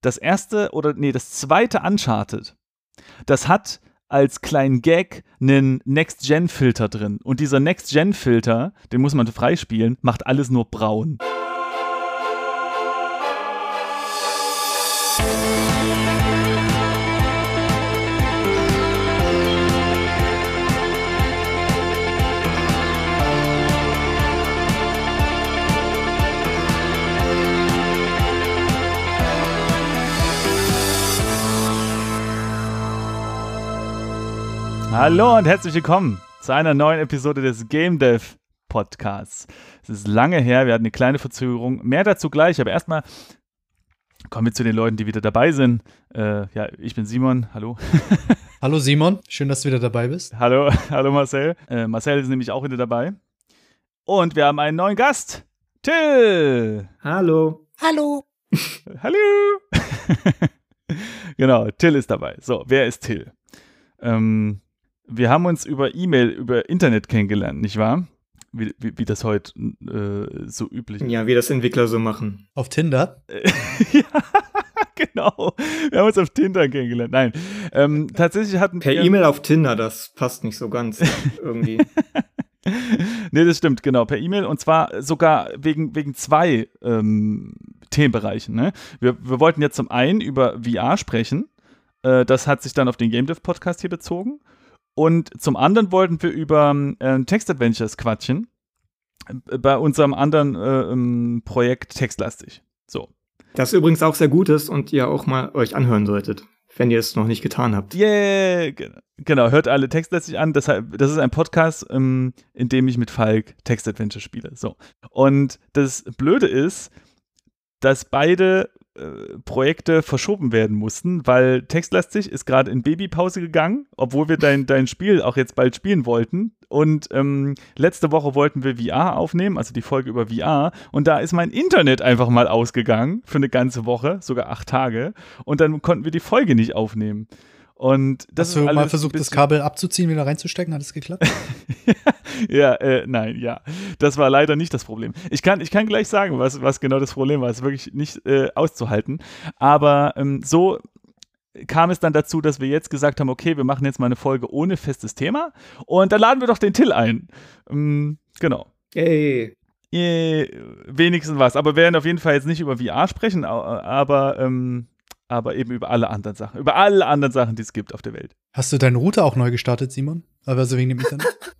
das erste oder nee, das zweite Uncharted, das hat als kleinen Gag einen Next-Gen-Filter drin. Und dieser Next-Gen-Filter, den muss man freispielen, macht alles nur braun. Hallo und herzlich willkommen zu einer neuen Episode des Game Dev Podcasts. Es ist lange her, wir hatten eine kleine Verzögerung. Mehr dazu gleich, aber erstmal kommen wir zu den Leuten, die wieder dabei sind. Äh, ja, ich bin Simon, hallo. hallo Simon, schön, dass du wieder dabei bist. Hallo, hallo Marcel. Äh, Marcel ist nämlich auch wieder dabei. Und wir haben einen neuen Gast, Till. Hallo. Hallo. hallo. genau, Till ist dabei. So, wer ist Till? Ähm, wir haben uns über E-Mail, über Internet kennengelernt, nicht wahr? Wie, wie, wie das heute äh, so üblich ist. Ja, wie das Entwickler so machen. Auf Tinder? ja, genau. Wir haben uns auf Tinder kennengelernt. Nein, ähm, tatsächlich hatten Per E-Mail auf Tinder, das passt nicht so ganz irgendwie. nee, das stimmt, genau, per E-Mail und zwar sogar wegen, wegen zwei ähm, Themenbereichen. Ne? Wir, wir wollten jetzt zum einen über VR sprechen. Äh, das hat sich dann auf den Game Dev Podcast hier bezogen. Und zum anderen wollten wir über äh, Text-Adventures quatschen. Äh, bei unserem anderen äh, ähm, Projekt Textlastig. So. Das übrigens auch sehr gut ist und ihr auch mal euch anhören solltet, wenn ihr es noch nicht getan habt. Yeah, genau. Hört alle Textlastig an. Das, das ist ein Podcast, ähm, in dem ich mit Falk Text-Adventure spiele. So. Und das Blöde ist, dass beide Projekte verschoben werden mussten, weil Textlastig ist gerade in Babypause gegangen, obwohl wir dein, dein Spiel auch jetzt bald spielen wollten. Und ähm, letzte Woche wollten wir VR aufnehmen, also die Folge über VR. Und da ist mein Internet einfach mal ausgegangen für eine ganze Woche, sogar acht Tage. Und dann konnten wir die Folge nicht aufnehmen. Und das Hast du mal versucht, das Kabel abzuziehen, wieder reinzustecken? Hat es geklappt? ja, äh, nein, ja. Das war leider nicht das Problem. Ich kann, ich kann gleich sagen, was, was genau das Problem war. Es ist wirklich nicht äh, auszuhalten. Aber ähm, so kam es dann dazu, dass wir jetzt gesagt haben, okay, wir machen jetzt mal eine Folge ohne festes Thema. Und dann laden wir doch den Till ein. Ähm, genau. Yay. Yeah, wenigstens was. Aber wir werden auf jeden Fall jetzt nicht über VR sprechen, aber ähm, aber eben über alle anderen Sachen, über alle anderen Sachen, die es gibt auf der Welt. Hast du deinen Router auch neu gestartet, Simon? Also wegen dem Internet?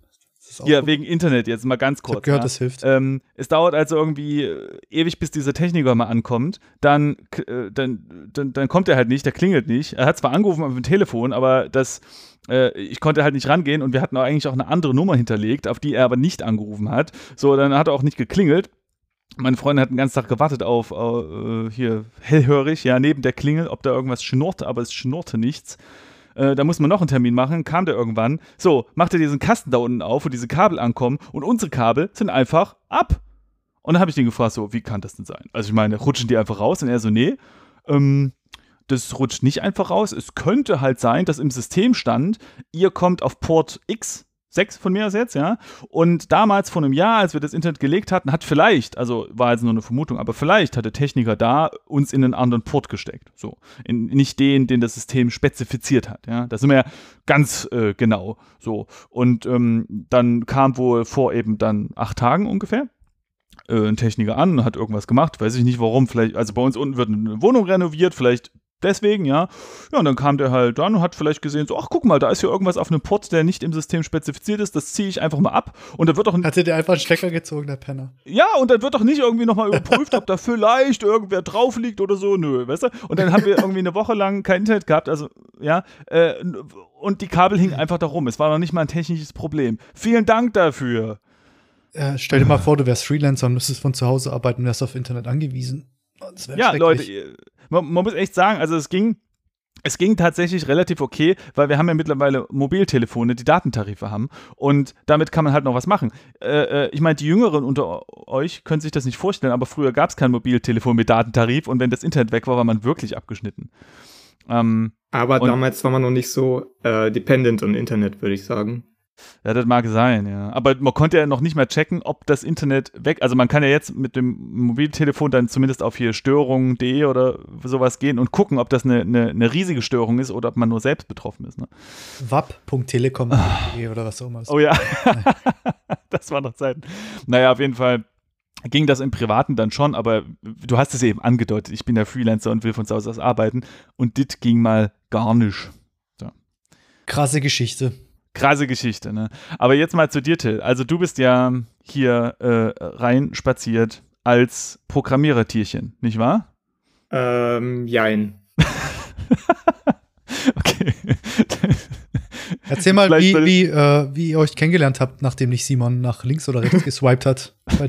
ja, wegen Internet jetzt mal ganz kurz. Ich hab gehört, ja. das hilft. Ähm, es dauert also irgendwie äh, ewig, bis dieser Techniker mal ankommt. Dann, äh, dann, dann, dann kommt er halt nicht, der klingelt nicht. Er hat zwar angerufen auf dem Telefon, aber das, äh, ich konnte halt nicht rangehen und wir hatten auch eigentlich auch eine andere Nummer hinterlegt, auf die er aber nicht angerufen hat. So, dann hat er auch nicht geklingelt. Meine Freundin hat den ganzen Tag gewartet auf uh, hier hellhörig, ja, neben der Klingel, ob da irgendwas schnurrte, aber es schnurrte nichts. Äh, da muss man noch einen Termin machen, kam der irgendwann. So, macht er diesen Kasten da unten auf, wo diese Kabel ankommen und unsere Kabel sind einfach ab. Und dann habe ich den gefragt, so, wie kann das denn sein? Also ich meine, rutschen die einfach raus? Und er so, nee, ähm, das rutscht nicht einfach raus. Es könnte halt sein, dass im System stand, ihr kommt auf Port X sechs von mir aus jetzt, ja. Und damals vor einem Jahr, als wir das Internet gelegt hatten, hat vielleicht, also war jetzt nur eine Vermutung, aber vielleicht hat der Techniker da uns in einen anderen Port gesteckt. So. In, nicht den, den das System spezifiziert hat, ja. Da sind wir ja ganz äh, genau so. Und ähm, dann kam wohl vor eben dann acht Tagen ungefähr äh, ein Techniker an, hat irgendwas gemacht, weiß ich nicht warum, vielleicht, also bei uns unten wird eine Wohnung renoviert, vielleicht deswegen, ja. Ja, und dann kam der halt dann und hat vielleicht gesehen, so, ach, guck mal, da ist hier irgendwas auf einem Port, der nicht im System spezifiziert ist, das ziehe ich einfach mal ab. Und da wird doch. Hatte der einfach einen Stecker gezogen, der Penner. Ja, und dann wird doch nicht irgendwie nochmal überprüft, ob da vielleicht irgendwer drauf liegt oder so, nö, weißt du? Und dann haben wir irgendwie eine Woche lang kein Internet gehabt, also, ja, äh, und die Kabel hingen einfach da rum. Es war noch nicht mal ein technisches Problem. Vielen Dank dafür. Äh, stell dir mal vor, du wärst Freelancer und müsstest von zu Hause arbeiten und wärst auf Internet angewiesen. Ja, Leute, man, man muss echt sagen, also es ging, es ging tatsächlich relativ okay, weil wir haben ja mittlerweile Mobiltelefone, die Datentarife haben und damit kann man halt noch was machen. Äh, äh ich meine, die Jüngeren unter euch können sich das nicht vorstellen, aber früher gab es kein Mobiltelefon mit Datentarif und wenn das Internet weg war, war man wirklich abgeschnitten. Ähm, aber damals war man noch nicht so äh, dependent on Internet, würde ich sagen. Ja, das mag sein, ja. Aber man konnte ja noch nicht mal checken, ob das Internet weg, also man kann ja jetzt mit dem Mobiltelefon dann zumindest auf hier Störungen.de oder sowas gehen und gucken, ob das eine, eine, eine, riesige Störung ist oder ob man nur selbst betroffen ist. Ne? wap.telekom.de oder was auch immer. Oh ja, das war noch Zeiten. Naja, auf jeden Fall ging das im Privaten dann schon, aber du hast es eben angedeutet, ich bin der Freelancer und will von zu Hause aus arbeiten und dit ging mal gar nicht. So. Krasse Geschichte. Krasse Geschichte, ne? Aber jetzt mal zu dir, Till. Also du bist ja hier äh, rein spaziert als Programmierertierchen, nicht wahr? Ähm, jein. okay. Erzähl mal, wie, wie, äh, wie ihr euch kennengelernt habt, nachdem nicht Simon nach links oder rechts geswiped hat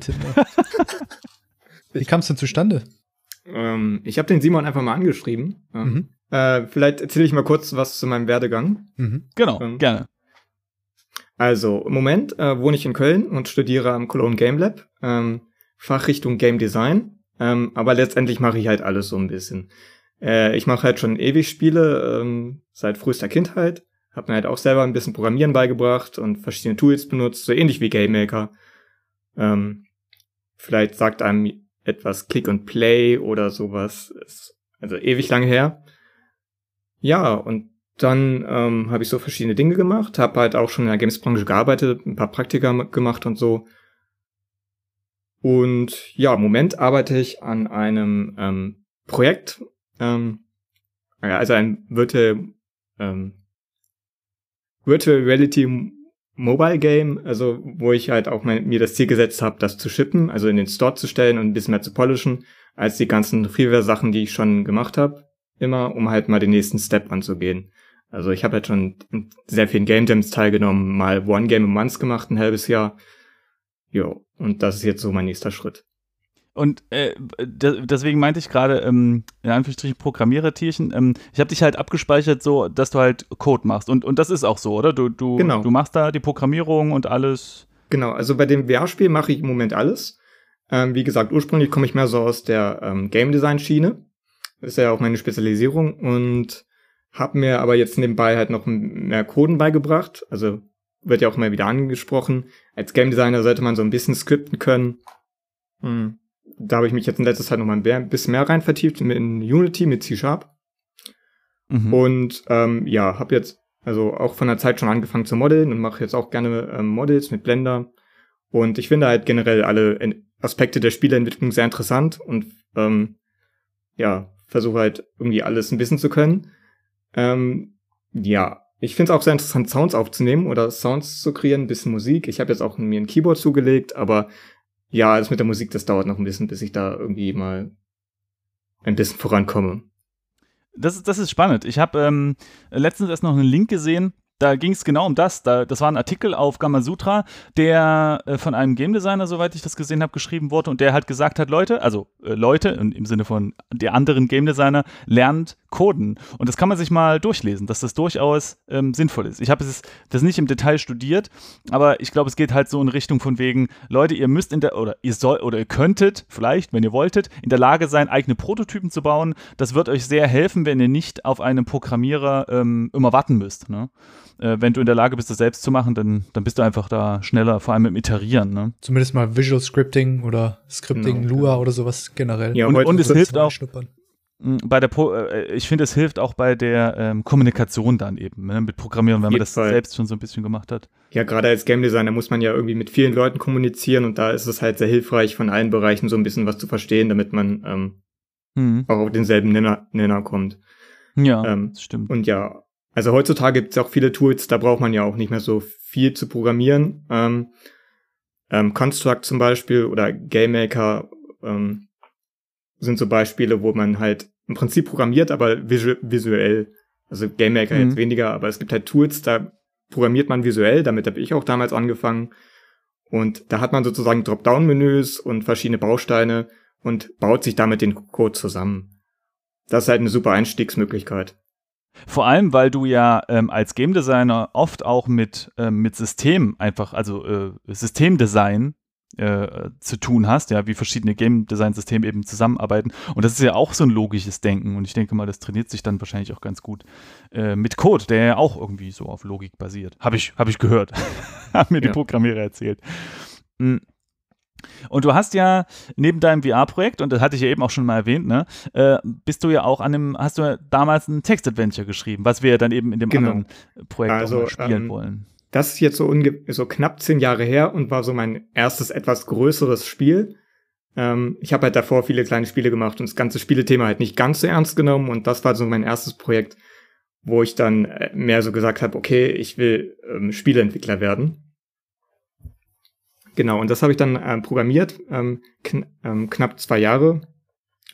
wie kam es denn zustande? Ähm, ich habe den Simon einfach mal angeschrieben. Mhm. Äh, vielleicht erzähle ich mal kurz was zu meinem Werdegang. Mhm. Genau, ähm, gerne. Also, im Moment äh, wohne ich in Köln und studiere am Cologne Game Lab, ähm, Fachrichtung Game Design. Ähm, aber letztendlich mache ich halt alles so ein bisschen. Äh, ich mache halt schon ewig Spiele, ähm, seit frühester Kindheit. Hab mir halt auch selber ein bisschen Programmieren beigebracht und verschiedene Tools benutzt, so ähnlich wie GameMaker. Ähm, vielleicht sagt einem etwas Click and Play oder sowas. Ist also ewig lange her. Ja, und dann ähm, habe ich so verschiedene Dinge gemacht, habe halt auch schon in der Games-Branche gearbeitet, ein paar Praktika gemacht und so. Und ja, im Moment arbeite ich an einem ähm, Projekt, ähm, also ein Virtual, ähm, Virtual Reality Mobile Game, also wo ich halt auch mein, mir das Ziel gesetzt habe, das zu shippen, also in den Store zu stellen und ein bisschen mehr zu polischen, als die ganzen Freeware-Sachen, die ich schon gemacht habe, immer, um halt mal den nächsten Step anzugehen. Also ich habe halt schon sehr vielen Game Jams teilgenommen, mal One Game a Month gemacht, ein halbes Jahr. Jo, und das ist jetzt so mein nächster Schritt. Und äh, deswegen meinte ich gerade, ähm, in Anführungsstrichen Programmierertierchen, ähm, ich habe dich halt abgespeichert, so, dass du halt Code machst. Und, und das ist auch so, oder? Du, du, genau. du machst da die Programmierung und alles. Genau, also bei dem VR-Spiel mache ich im Moment alles. Ähm, wie gesagt, ursprünglich komme ich mehr so aus der ähm, Game Design-Schiene. Ist ja auch meine Spezialisierung. Und hab mir aber jetzt nebenbei halt noch mehr Coden beigebracht. Also wird ja auch immer wieder angesprochen. Als Game Designer sollte man so ein bisschen skripten können. Hm. Da habe ich mich jetzt in letzter Zeit noch mal ein bisschen mehr rein vertieft in Unity mit C-Sharp. Mhm. Und ähm, ja, habe jetzt also auch von der Zeit schon angefangen zu modeln und mache jetzt auch gerne ähm, Models mit Blender. Und ich finde halt generell alle Aspekte der Spieleentwicklung sehr interessant und ähm, ja, versuche halt irgendwie alles ein bisschen zu können. Ähm, ja, ich finde es auch sehr interessant, Sounds aufzunehmen oder Sounds zu kreieren, ein bisschen Musik. Ich habe jetzt auch mir ein Keyboard zugelegt, aber ja, das mit der Musik, das dauert noch ein bisschen, bis ich da irgendwie mal ein bisschen vorankomme. Das, das ist spannend. Ich habe ähm, letztens erst noch einen Link gesehen da ging es genau um das. Da, das war ein Artikel auf Gamasutra, der äh, von einem Game Designer, soweit ich das gesehen habe, geschrieben wurde und der halt gesagt hat, Leute, also äh, Leute im Sinne von der anderen Game Designer, lernt Coden. Und das kann man sich mal durchlesen, dass das durchaus ähm, sinnvoll ist. Ich habe das nicht im Detail studiert, aber ich glaube, es geht halt so in Richtung von wegen, Leute, ihr müsst in der, oder ihr soll, oder ihr könntet vielleicht, wenn ihr wolltet, in der Lage sein, eigene Prototypen zu bauen. Das wird euch sehr helfen, wenn ihr nicht auf einen Programmierer ähm, immer warten müsst. Ne? Äh, wenn du in der Lage bist, das selbst zu machen, dann, dann bist du einfach da schneller, vor allem im Iterieren. Ne? Zumindest mal Visual Scripting oder Scripting genau, Lua oder sowas generell. Ja, und, und es hilft auch. Bei der Pro, äh, ich finde, es hilft auch bei der ähm, Kommunikation dann eben ne, mit Programmieren, wenn man das Fall. selbst schon so ein bisschen gemacht hat. Ja, gerade als Game Designer muss man ja irgendwie mit vielen Leuten kommunizieren und da ist es halt sehr hilfreich, von allen Bereichen so ein bisschen was zu verstehen, damit man ähm, mhm. auch auf denselben Nenner, Nenner kommt. Ja, ähm, das stimmt. Und ja, also heutzutage gibt es auch viele Tools, da braucht man ja auch nicht mehr so viel zu programmieren. Ähm, ähm, Construct zum Beispiel oder GameMaker ähm, sind so Beispiele, wo man halt im Prinzip programmiert, aber visu visuell. Also GameMaker mhm. jetzt weniger, aber es gibt halt Tools, da programmiert man visuell, damit habe ich auch damals angefangen. Und da hat man sozusagen Dropdown-Menüs und verschiedene Bausteine und baut sich damit den Code zusammen. Das ist halt eine super Einstiegsmöglichkeit. Vor allem, weil du ja ähm, als Game Designer oft auch mit, ähm, mit System einfach, also äh, Systemdesign äh, zu tun hast, ja, wie verschiedene Game Design Systeme eben zusammenarbeiten. Und das ist ja auch so ein logisches Denken. Und ich denke mal, das trainiert sich dann wahrscheinlich auch ganz gut äh, mit Code, der ja auch irgendwie so auf Logik basiert. Habe ich, hab ich gehört. Haben mir ja. die Programmierer erzählt. Mhm. Und du hast ja neben deinem VR-Projekt, und das hatte ich ja eben auch schon mal erwähnt, ne, äh, bist du ja auch an einem, hast du ja damals ein Text-Adventure geschrieben, was wir ja dann eben in dem genau. anderen Projekt also, spielen ähm, wollen. Das ist jetzt so, so knapp zehn Jahre her und war so mein erstes etwas größeres Spiel. Ähm, ich habe halt davor viele kleine Spiele gemacht und das ganze Spielethema halt nicht ganz so ernst genommen und das war so mein erstes Projekt, wo ich dann äh, mehr so gesagt habe, okay, ich will ähm, Spieleentwickler werden. Genau, und das habe ich dann ähm, programmiert, ähm, kn ähm, knapp zwei Jahre.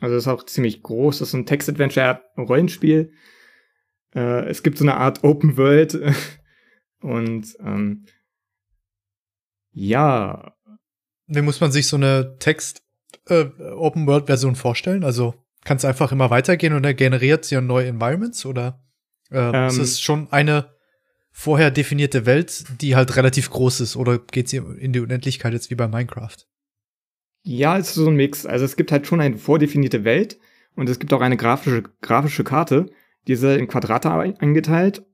Also das ist auch ziemlich groß. Das ist ein Text-Adventure-Rollenspiel. Äh, es gibt so eine Art Open World Und ähm, ja. Wie muss man sich so eine Text äh, Open World Version vorstellen? Also kann es einfach immer weitergehen und er generiert ja neue Environments oder äh, ähm, ist es schon eine vorher definierte Welt, die halt relativ groß ist oder geht sie in die Unendlichkeit jetzt wie bei Minecraft? Ja, es ist so ein Mix. Also es gibt halt schon eine vordefinierte Welt und es gibt auch eine grafische, grafische Karte, die ist in Quadrate eingeteilt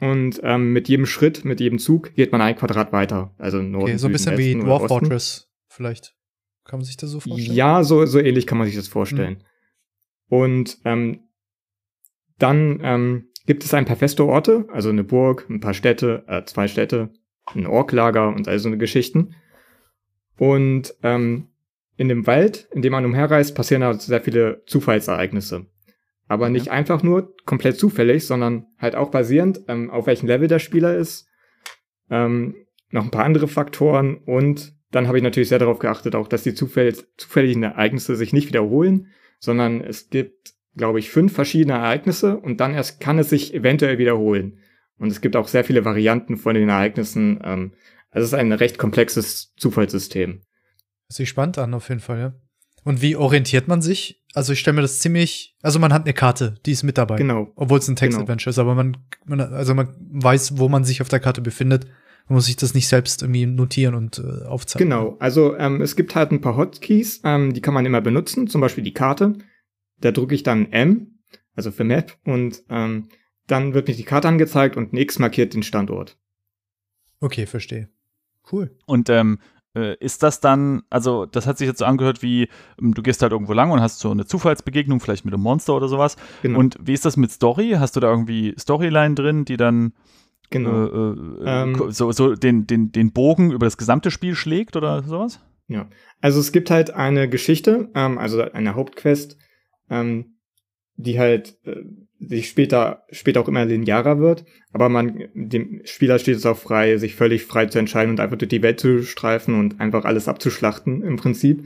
und ähm, mit jedem Schritt, mit jedem Zug geht man ein Quadrat weiter. Also Norden, okay, so ein bisschen Westen wie Dwarf Fortress vielleicht. Kann man sich das so vorstellen? Ja, so, so ähnlich kann man sich das vorstellen. Mhm. Und ähm, dann ähm, gibt es ein paar feste Orte, also eine Burg, ein paar Städte, äh, zwei Städte, ein Orklager und all so eine Geschichten. Und ähm, in dem Wald, in dem man umherreist, passieren halt sehr viele Zufallsereignisse. Aber nicht einfach nur komplett zufällig, sondern halt auch basierend, ähm, auf welchem Level der Spieler ist, ähm, noch ein paar andere Faktoren und dann habe ich natürlich sehr darauf geachtet, auch dass die zufällig, zufälligen Ereignisse sich nicht wiederholen, sondern es gibt, glaube ich, fünf verschiedene Ereignisse und dann erst kann es sich eventuell wiederholen. Und es gibt auch sehr viele Varianten von den Ereignissen. Ähm, also es ist ein recht komplexes Zufallssystem. Das sieht spannend an, auf jeden Fall, ja. Und wie orientiert man sich? Also ich stelle mir das ziemlich, also man hat eine Karte, die ist mit dabei. Genau. Obwohl es ein Text-Adventure genau. ist, aber man, man, also man weiß, wo man sich auf der Karte befindet. Man muss sich das nicht selbst irgendwie notieren und äh, aufzeichnen. Genau, also ähm, es gibt halt ein paar Hotkeys, ähm, die kann man immer benutzen, zum Beispiel die Karte. Da drücke ich dann M, also für Map, und ähm, dann wird mir die Karte angezeigt und ein X markiert den Standort. Okay, verstehe. Cool. Und ähm, äh, ist das dann, also das hat sich jetzt so angehört wie, ähm, du gehst halt irgendwo lang und hast so eine Zufallsbegegnung, vielleicht mit einem Monster oder sowas. Genau. Und wie ist das mit Story? Hast du da irgendwie Storyline drin, die dann genau. äh, äh, ähm, so, so den, den, den Bogen über das gesamte Spiel schlägt oder sowas? Ja, also es gibt halt eine Geschichte, ähm, also eine Hauptquest, ähm, die halt äh, sich später, später auch immer linearer wird. Aber man, dem Spieler steht es auch frei, sich völlig frei zu entscheiden und einfach durch die Welt zu streifen und einfach alles abzuschlachten im Prinzip.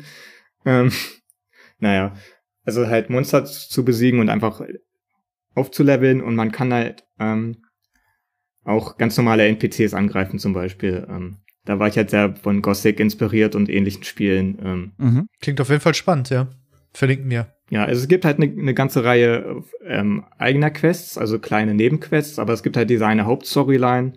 Ähm, naja, also halt Monster zu besiegen und einfach aufzuleveln und man kann halt ähm, auch ganz normale NPCs angreifen zum Beispiel. Ähm, da war ich halt sehr von Gothic inspiriert und ähnlichen Spielen. Ähm. Mhm. Klingt auf jeden Fall spannend, ja. Verlinken mir. Ja, also es gibt halt eine ne ganze Reihe ähm, eigener Quests, also kleine Nebenquests, aber es gibt halt diese eine Hauptstoryline,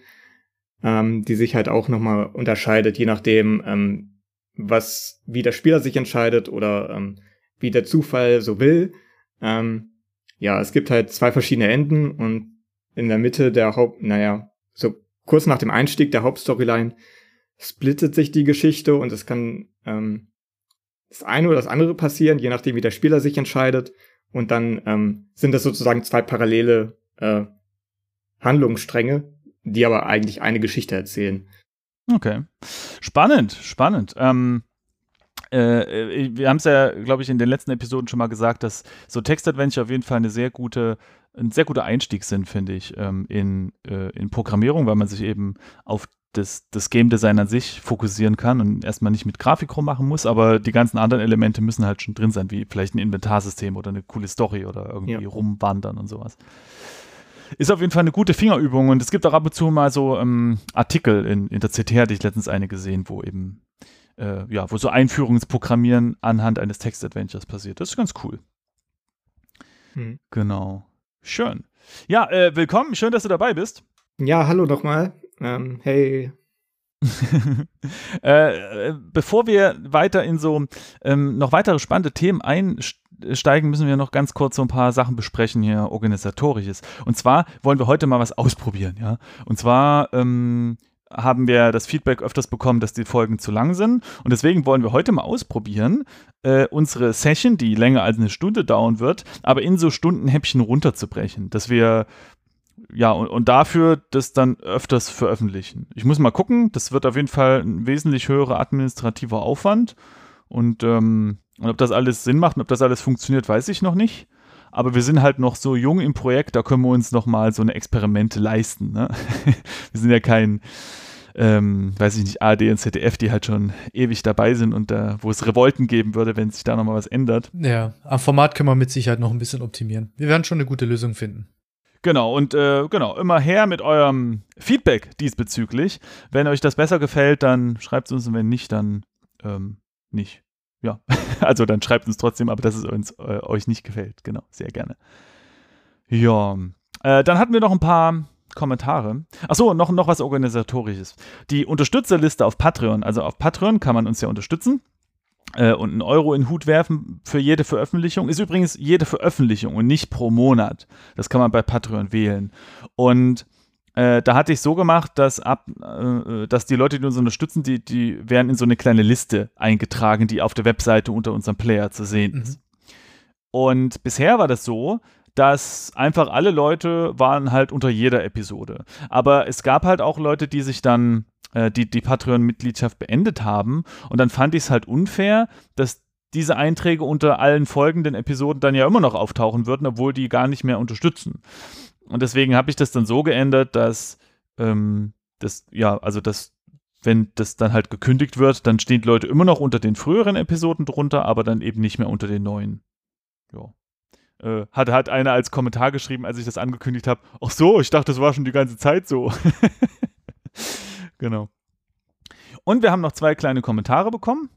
ähm, die sich halt auch nochmal unterscheidet, je nachdem, ähm, was, wie der Spieler sich entscheidet oder ähm, wie der Zufall so will. Ähm, ja, es gibt halt zwei verschiedene Enden und in der Mitte der Haupt, naja, so kurz nach dem Einstieg der Hauptstoryline splittet sich die Geschichte und es kann ähm, das eine oder das andere passieren, je nachdem, wie der Spieler sich entscheidet. Und dann ähm, sind das sozusagen zwei parallele äh, Handlungsstränge, die aber eigentlich eine Geschichte erzählen. Okay. Spannend, spannend. Ähm, äh, wir haben es ja, glaube ich, in den letzten Episoden schon mal gesagt, dass so Textadventure auf jeden Fall eine sehr gute, ein sehr guter Einstieg sind, finde ich, ähm, in, äh, in Programmierung, weil man sich eben auf das, das Game Design an sich fokussieren kann und erstmal nicht mit Grafik rummachen muss, aber die ganzen anderen Elemente müssen halt schon drin sein, wie vielleicht ein Inventarsystem oder eine coole Story oder irgendwie ja. rumwandern und sowas. Ist auf jeden Fall eine gute Fingerübung und es gibt auch ab und zu mal so ähm, Artikel in, in der CT, hatte ich letztens eine gesehen, wo eben, äh, ja, wo so Einführungsprogrammieren anhand eines Text-Adventures passiert. Das ist ganz cool. Hm. Genau. Schön. Ja, äh, willkommen. Schön, dass du dabei bist. Ja, hallo nochmal. Ähm, hey. äh, bevor wir weiter in so ähm, noch weitere spannende Themen einsteigen, müssen wir noch ganz kurz so ein paar Sachen besprechen hier, organisatorisches. Und zwar wollen wir heute mal was ausprobieren, ja. Und zwar ähm, haben wir das Feedback öfters bekommen, dass die Folgen zu lang sind. Und deswegen wollen wir heute mal ausprobieren, äh, unsere Session, die länger als eine Stunde dauern wird, aber in so Stundenhäppchen runterzubrechen. Dass wir ja, und, und dafür das dann öfters veröffentlichen. Ich muss mal gucken, das wird auf jeden Fall ein wesentlich höherer administrativer Aufwand. Und, ähm, und ob das alles Sinn macht und ob das alles funktioniert, weiß ich noch nicht. Aber wir sind halt noch so jung im Projekt, da können wir uns noch mal so eine Experimente leisten. Ne? wir sind ja kein, ähm, weiß ich nicht, ARD und ZDF, die halt schon ewig dabei sind und da, wo es Revolten geben würde, wenn sich da noch mal was ändert. Ja, am Format können wir mit Sicherheit noch ein bisschen optimieren. Wir werden schon eine gute Lösung finden. Genau, und äh, genau, immer her mit eurem Feedback diesbezüglich. Wenn euch das besser gefällt, dann schreibt es uns und wenn nicht, dann ähm, nicht. Ja, also dann schreibt uns trotzdem, aber dass es uns, äh, euch nicht gefällt. Genau, sehr gerne. Ja, äh, dann hatten wir noch ein paar Kommentare. Achso, noch, noch was Organisatorisches. Die Unterstützerliste auf Patreon. Also auf Patreon kann man uns ja unterstützen äh, und einen Euro in den Hut werfen für jede Veröffentlichung. Ist übrigens jede Veröffentlichung und nicht pro Monat. Das kann man bei Patreon wählen. Und äh, da hatte ich so gemacht, dass ab, äh, dass die Leute, die uns unterstützen, die, die werden in so eine kleine Liste eingetragen, die auf der Webseite unter unserem Player zu sehen mhm. ist. Und bisher war das so, dass einfach alle Leute waren halt unter jeder Episode. Aber es gab halt auch Leute, die sich dann äh, die, die Patreon-Mitgliedschaft beendet haben. Und dann fand ich es halt unfair, dass diese Einträge unter allen folgenden Episoden dann ja immer noch auftauchen würden, obwohl die gar nicht mehr unterstützen. Und deswegen habe ich das dann so geändert, dass ähm, das, ja, also das, wenn das dann halt gekündigt wird, dann stehen Leute immer noch unter den früheren Episoden drunter, aber dann eben nicht mehr unter den neuen. Ja. Äh, hat, hat einer als Kommentar geschrieben, als ich das angekündigt habe, ach so, ich dachte, das war schon die ganze Zeit so. Genau. Und wir haben noch zwei kleine Kommentare bekommen.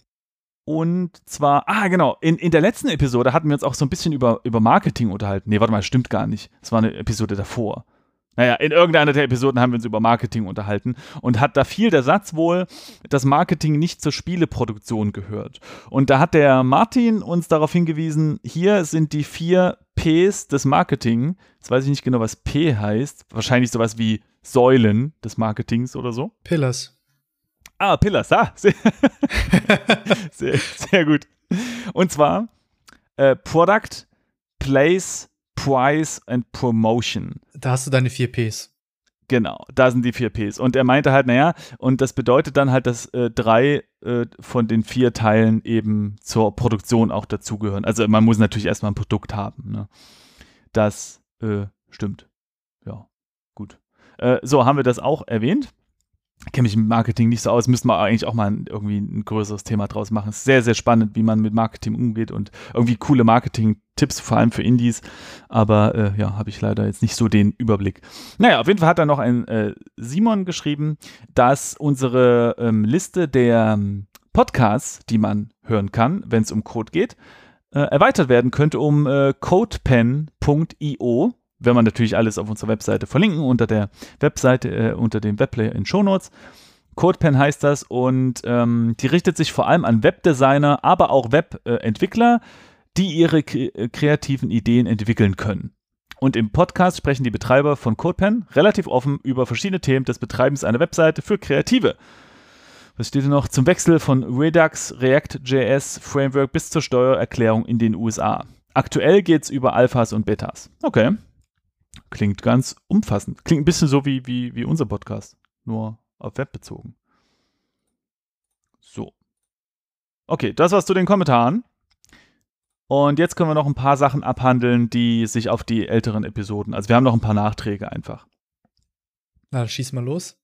Und zwar, ah, genau, in, in der letzten Episode hatten wir uns auch so ein bisschen über, über Marketing unterhalten. Nee, warte mal, stimmt gar nicht. Das war eine Episode davor. Naja, in irgendeiner der Episoden haben wir uns über Marketing unterhalten und hat da viel der Satz wohl, dass Marketing nicht zur Spieleproduktion gehört. Und da hat der Martin uns darauf hingewiesen, hier sind die vier Ps des Marketing. Jetzt weiß ich nicht genau, was P heißt. Wahrscheinlich sowas wie Säulen des Marketings oder so. Pillars. Ah, Pillars, ah. Sehr, sehr, sehr, gut. Und zwar äh, Product, Place, Price and Promotion. Da hast du deine vier Ps. Genau, da sind die vier Ps. Und er meinte halt, naja, und das bedeutet dann halt, dass äh, drei äh, von den vier Teilen eben zur Produktion auch dazugehören. Also man muss natürlich erstmal ein Produkt haben. Ne? Das äh, stimmt. Ja, gut. Äh, so, haben wir das auch erwähnt kenne mich mit Marketing nicht so aus, müssten wir eigentlich auch mal irgendwie ein größeres Thema draus machen. Es ist sehr, sehr spannend, wie man mit Marketing umgeht und irgendwie coole Marketing-Tipps, vor allem für Indies. Aber äh, ja, habe ich leider jetzt nicht so den Überblick. Naja, auf jeden Fall hat da noch ein äh, Simon geschrieben, dass unsere ähm, Liste der ähm, Podcasts, die man hören kann, wenn es um Code geht, äh, erweitert werden könnte um äh, codepen.io wenn man natürlich alles auf unserer Webseite verlinken, unter der Webseite, äh, unter dem Webplayer in Shownotes. CodePen heißt das und ähm, die richtet sich vor allem an Webdesigner, aber auch Webentwickler, die ihre äh, kreativen Ideen entwickeln können. Und im Podcast sprechen die Betreiber von CodePen relativ offen über verschiedene Themen des Betreibens einer Webseite für Kreative. Was steht hier noch? Zum Wechsel von Redux, React.js, Framework bis zur Steuererklärung in den USA. Aktuell geht es über Alphas und Betas. Okay. Klingt ganz umfassend. Klingt ein bisschen so wie, wie, wie unser Podcast, nur auf Web bezogen. So. Okay, das war's zu den Kommentaren. Und jetzt können wir noch ein paar Sachen abhandeln, die sich auf die älteren Episoden. Also wir haben noch ein paar Nachträge einfach. Na, dann schieß mal los.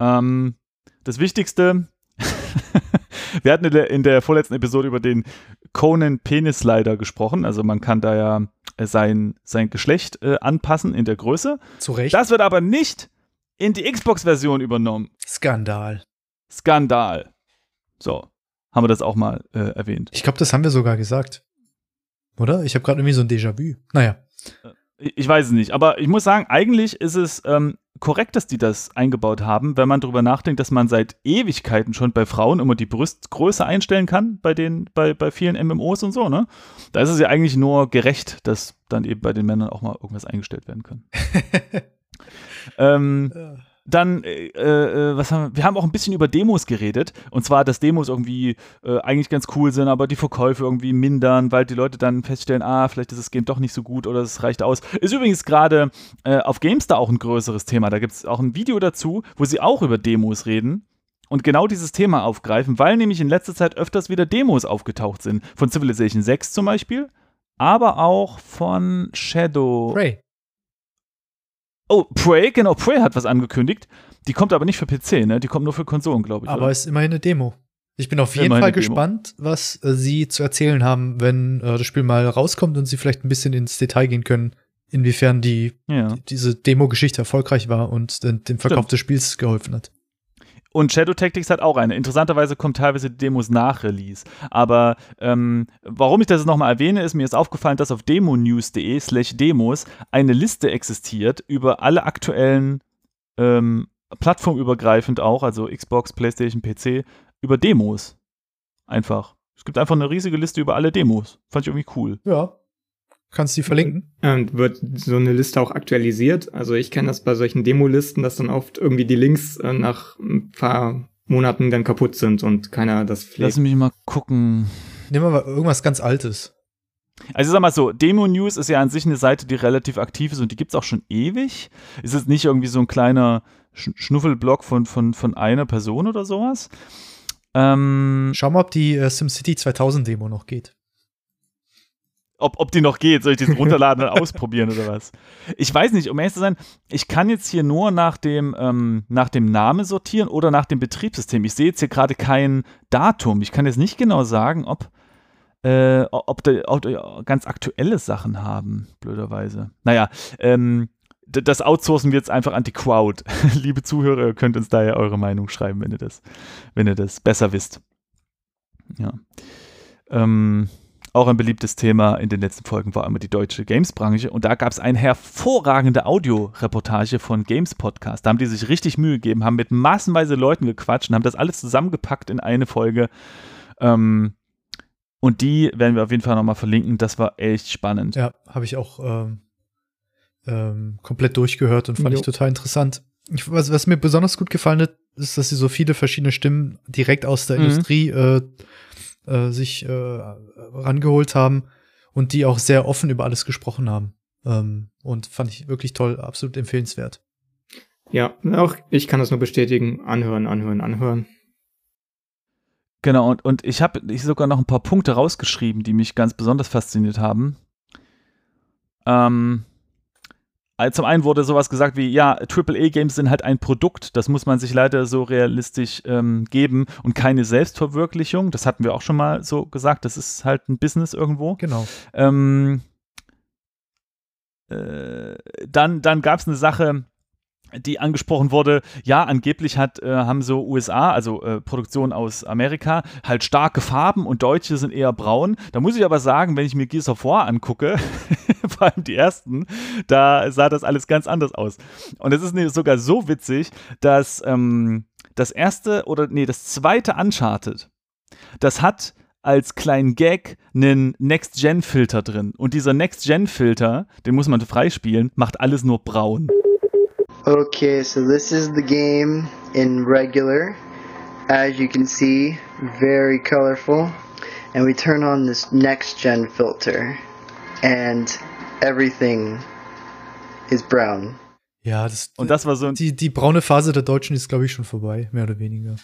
Ähm, das Wichtigste, wir hatten in der, in der, vorletzten Episode über den Conan Penis Slider gesprochen. Also man kann da ja sein, sein Geschlecht äh, anpassen in der Größe. Zu Recht. Das wird aber nicht in die Xbox-Version übernommen. Skandal. Skandal. So, haben wir das auch mal äh, erwähnt. Ich glaube, das haben wir sogar gesagt. Oder? Ich habe gerade irgendwie so ein Déjà-vu. Naja. Äh, ich weiß es nicht, aber ich muss sagen, eigentlich ist es ähm, korrekt, dass die das eingebaut haben, wenn man darüber nachdenkt, dass man seit Ewigkeiten schon bei Frauen immer die Brustgröße einstellen kann, bei den, bei, bei vielen MMOs und so, ne? Da ist es ja eigentlich nur gerecht, dass dann eben bei den Männern auch mal irgendwas eingestellt werden kann. ähm, ja dann, äh, äh, was haben wir? Wir haben auch ein bisschen über Demos geredet. Und zwar, dass Demos irgendwie äh, eigentlich ganz cool sind, aber die Verkäufe irgendwie mindern, weil die Leute dann feststellen, ah, vielleicht ist das Game doch nicht so gut oder es reicht aus. Ist übrigens gerade äh, auf GameStar auch ein größeres Thema. Da gibt es auch ein Video dazu, wo sie auch über Demos reden und genau dieses Thema aufgreifen, weil nämlich in letzter Zeit öfters wieder Demos aufgetaucht sind. Von Civilization 6 zum Beispiel, aber auch von Shadow. Prey. Oh, Prey, genau, Prey hat was angekündigt. Die kommt aber nicht für PC, ne? Die kommt nur für Konsolen, glaube ich. Aber oder? ist immerhin eine Demo. Ich bin auf jeden Fall gespannt, was äh, sie zu erzählen haben, wenn äh, das Spiel mal rauskommt und sie vielleicht ein bisschen ins Detail gehen können, inwiefern die, ja. die diese Demo-Geschichte erfolgreich war und äh, dem Verkauf Stimmt. des Spiels geholfen hat. Und Shadow Tactics hat auch eine. Interessanterweise kommen teilweise die Demos nach Release. Aber ähm, warum ich das nochmal erwähne, ist mir ist aufgefallen, dass auf demonews.de slash Demos eine Liste existiert über alle aktuellen ähm, plattformübergreifend auch, also Xbox, PlayStation, PC, über Demos. Einfach. Es gibt einfach eine riesige Liste über alle Demos. Fand ich irgendwie cool. Ja, Kannst du die verlinken? Und wird so eine Liste auch aktualisiert? Also ich kenne das bei solchen Demo-Listen, dass dann oft irgendwie die Links äh, nach ein paar Monaten dann kaputt sind und keiner das pflegt. Lass mich mal gucken. Nehmen wir mal irgendwas ganz Altes. Also sag mal so, Demo News ist ja an sich eine Seite, die relativ aktiv ist und die gibt es auch schon ewig. Ist es nicht irgendwie so ein kleiner Sch Schnuffelblock von, von, von einer Person oder sowas? Ähm, Schau mal, ob die äh, SimCity 2000 Demo noch geht ob, ob die noch geht. Soll ich diesen runterladen und ausprobieren oder was? Ich weiß nicht, um ehrlich zu sein, ich kann jetzt hier nur nach dem, ähm, nach dem Namen sortieren oder nach dem Betriebssystem. Ich sehe jetzt hier gerade kein Datum. Ich kann jetzt nicht genau sagen, ob, äh, ob, die, ob die ganz aktuelle Sachen haben, blöderweise. Naja, ähm, das outsourcen wir jetzt einfach an die Crowd. Liebe Zuhörer, ihr könnt uns da ja eure Meinung schreiben, wenn ihr das, wenn ihr das besser wisst. Ja. Ähm, auch ein beliebtes Thema in den letzten Folgen war immer die deutsche Games-Branche. Und da gab es eine hervorragende Audioreportage von Games Podcast. Da haben die sich richtig Mühe gegeben, haben mit massenweise Leuten gequatscht und haben das alles zusammengepackt in eine Folge. Ähm, und die werden wir auf jeden Fall nochmal verlinken. Das war echt spannend. Ja, habe ich auch ähm, ähm, komplett durchgehört und fand jo. ich total interessant. Ich, was, was, mir besonders gut gefallen hat, ist, dass sie so viele verschiedene Stimmen direkt aus der mhm. Industrie äh, äh, sich äh, rangeholt haben und die auch sehr offen über alles gesprochen haben. Ähm, und fand ich wirklich toll, absolut empfehlenswert. Ja, auch ich kann das nur bestätigen. Anhören, anhören, anhören. Genau, und, und ich habe ich sogar noch ein paar Punkte rausgeschrieben, die mich ganz besonders fasziniert haben. Ähm, zum einen wurde sowas gesagt wie, ja, AAA-Games sind halt ein Produkt, das muss man sich leider so realistisch ähm, geben und keine Selbstverwirklichung. Das hatten wir auch schon mal so gesagt, das ist halt ein Business irgendwo. Genau. Ähm, äh, dann dann gab es eine Sache, die angesprochen wurde, ja, angeblich hat, äh, haben so USA, also äh, Produktionen aus Amerika, halt starke Farben und Deutsche sind eher braun. Da muss ich aber sagen, wenn ich mir Gears of War angucke, vor allem die ersten, da sah das alles ganz anders aus. Und es ist sogar so witzig, dass ähm, das erste oder nee, das zweite Uncharted, das hat als kleinen Gag einen Next-Gen-Filter drin. Und dieser Next-Gen-Filter, den muss man freispielen, macht alles nur braun. Okay, so this is the game in regular. As you can see, very colorful. And we turn on this next gen filter and everything is brown. Ja, das, und das war so die, die braune Phase der Deutschen ist, glaube ich, schon vorbei, mehr oder weniger.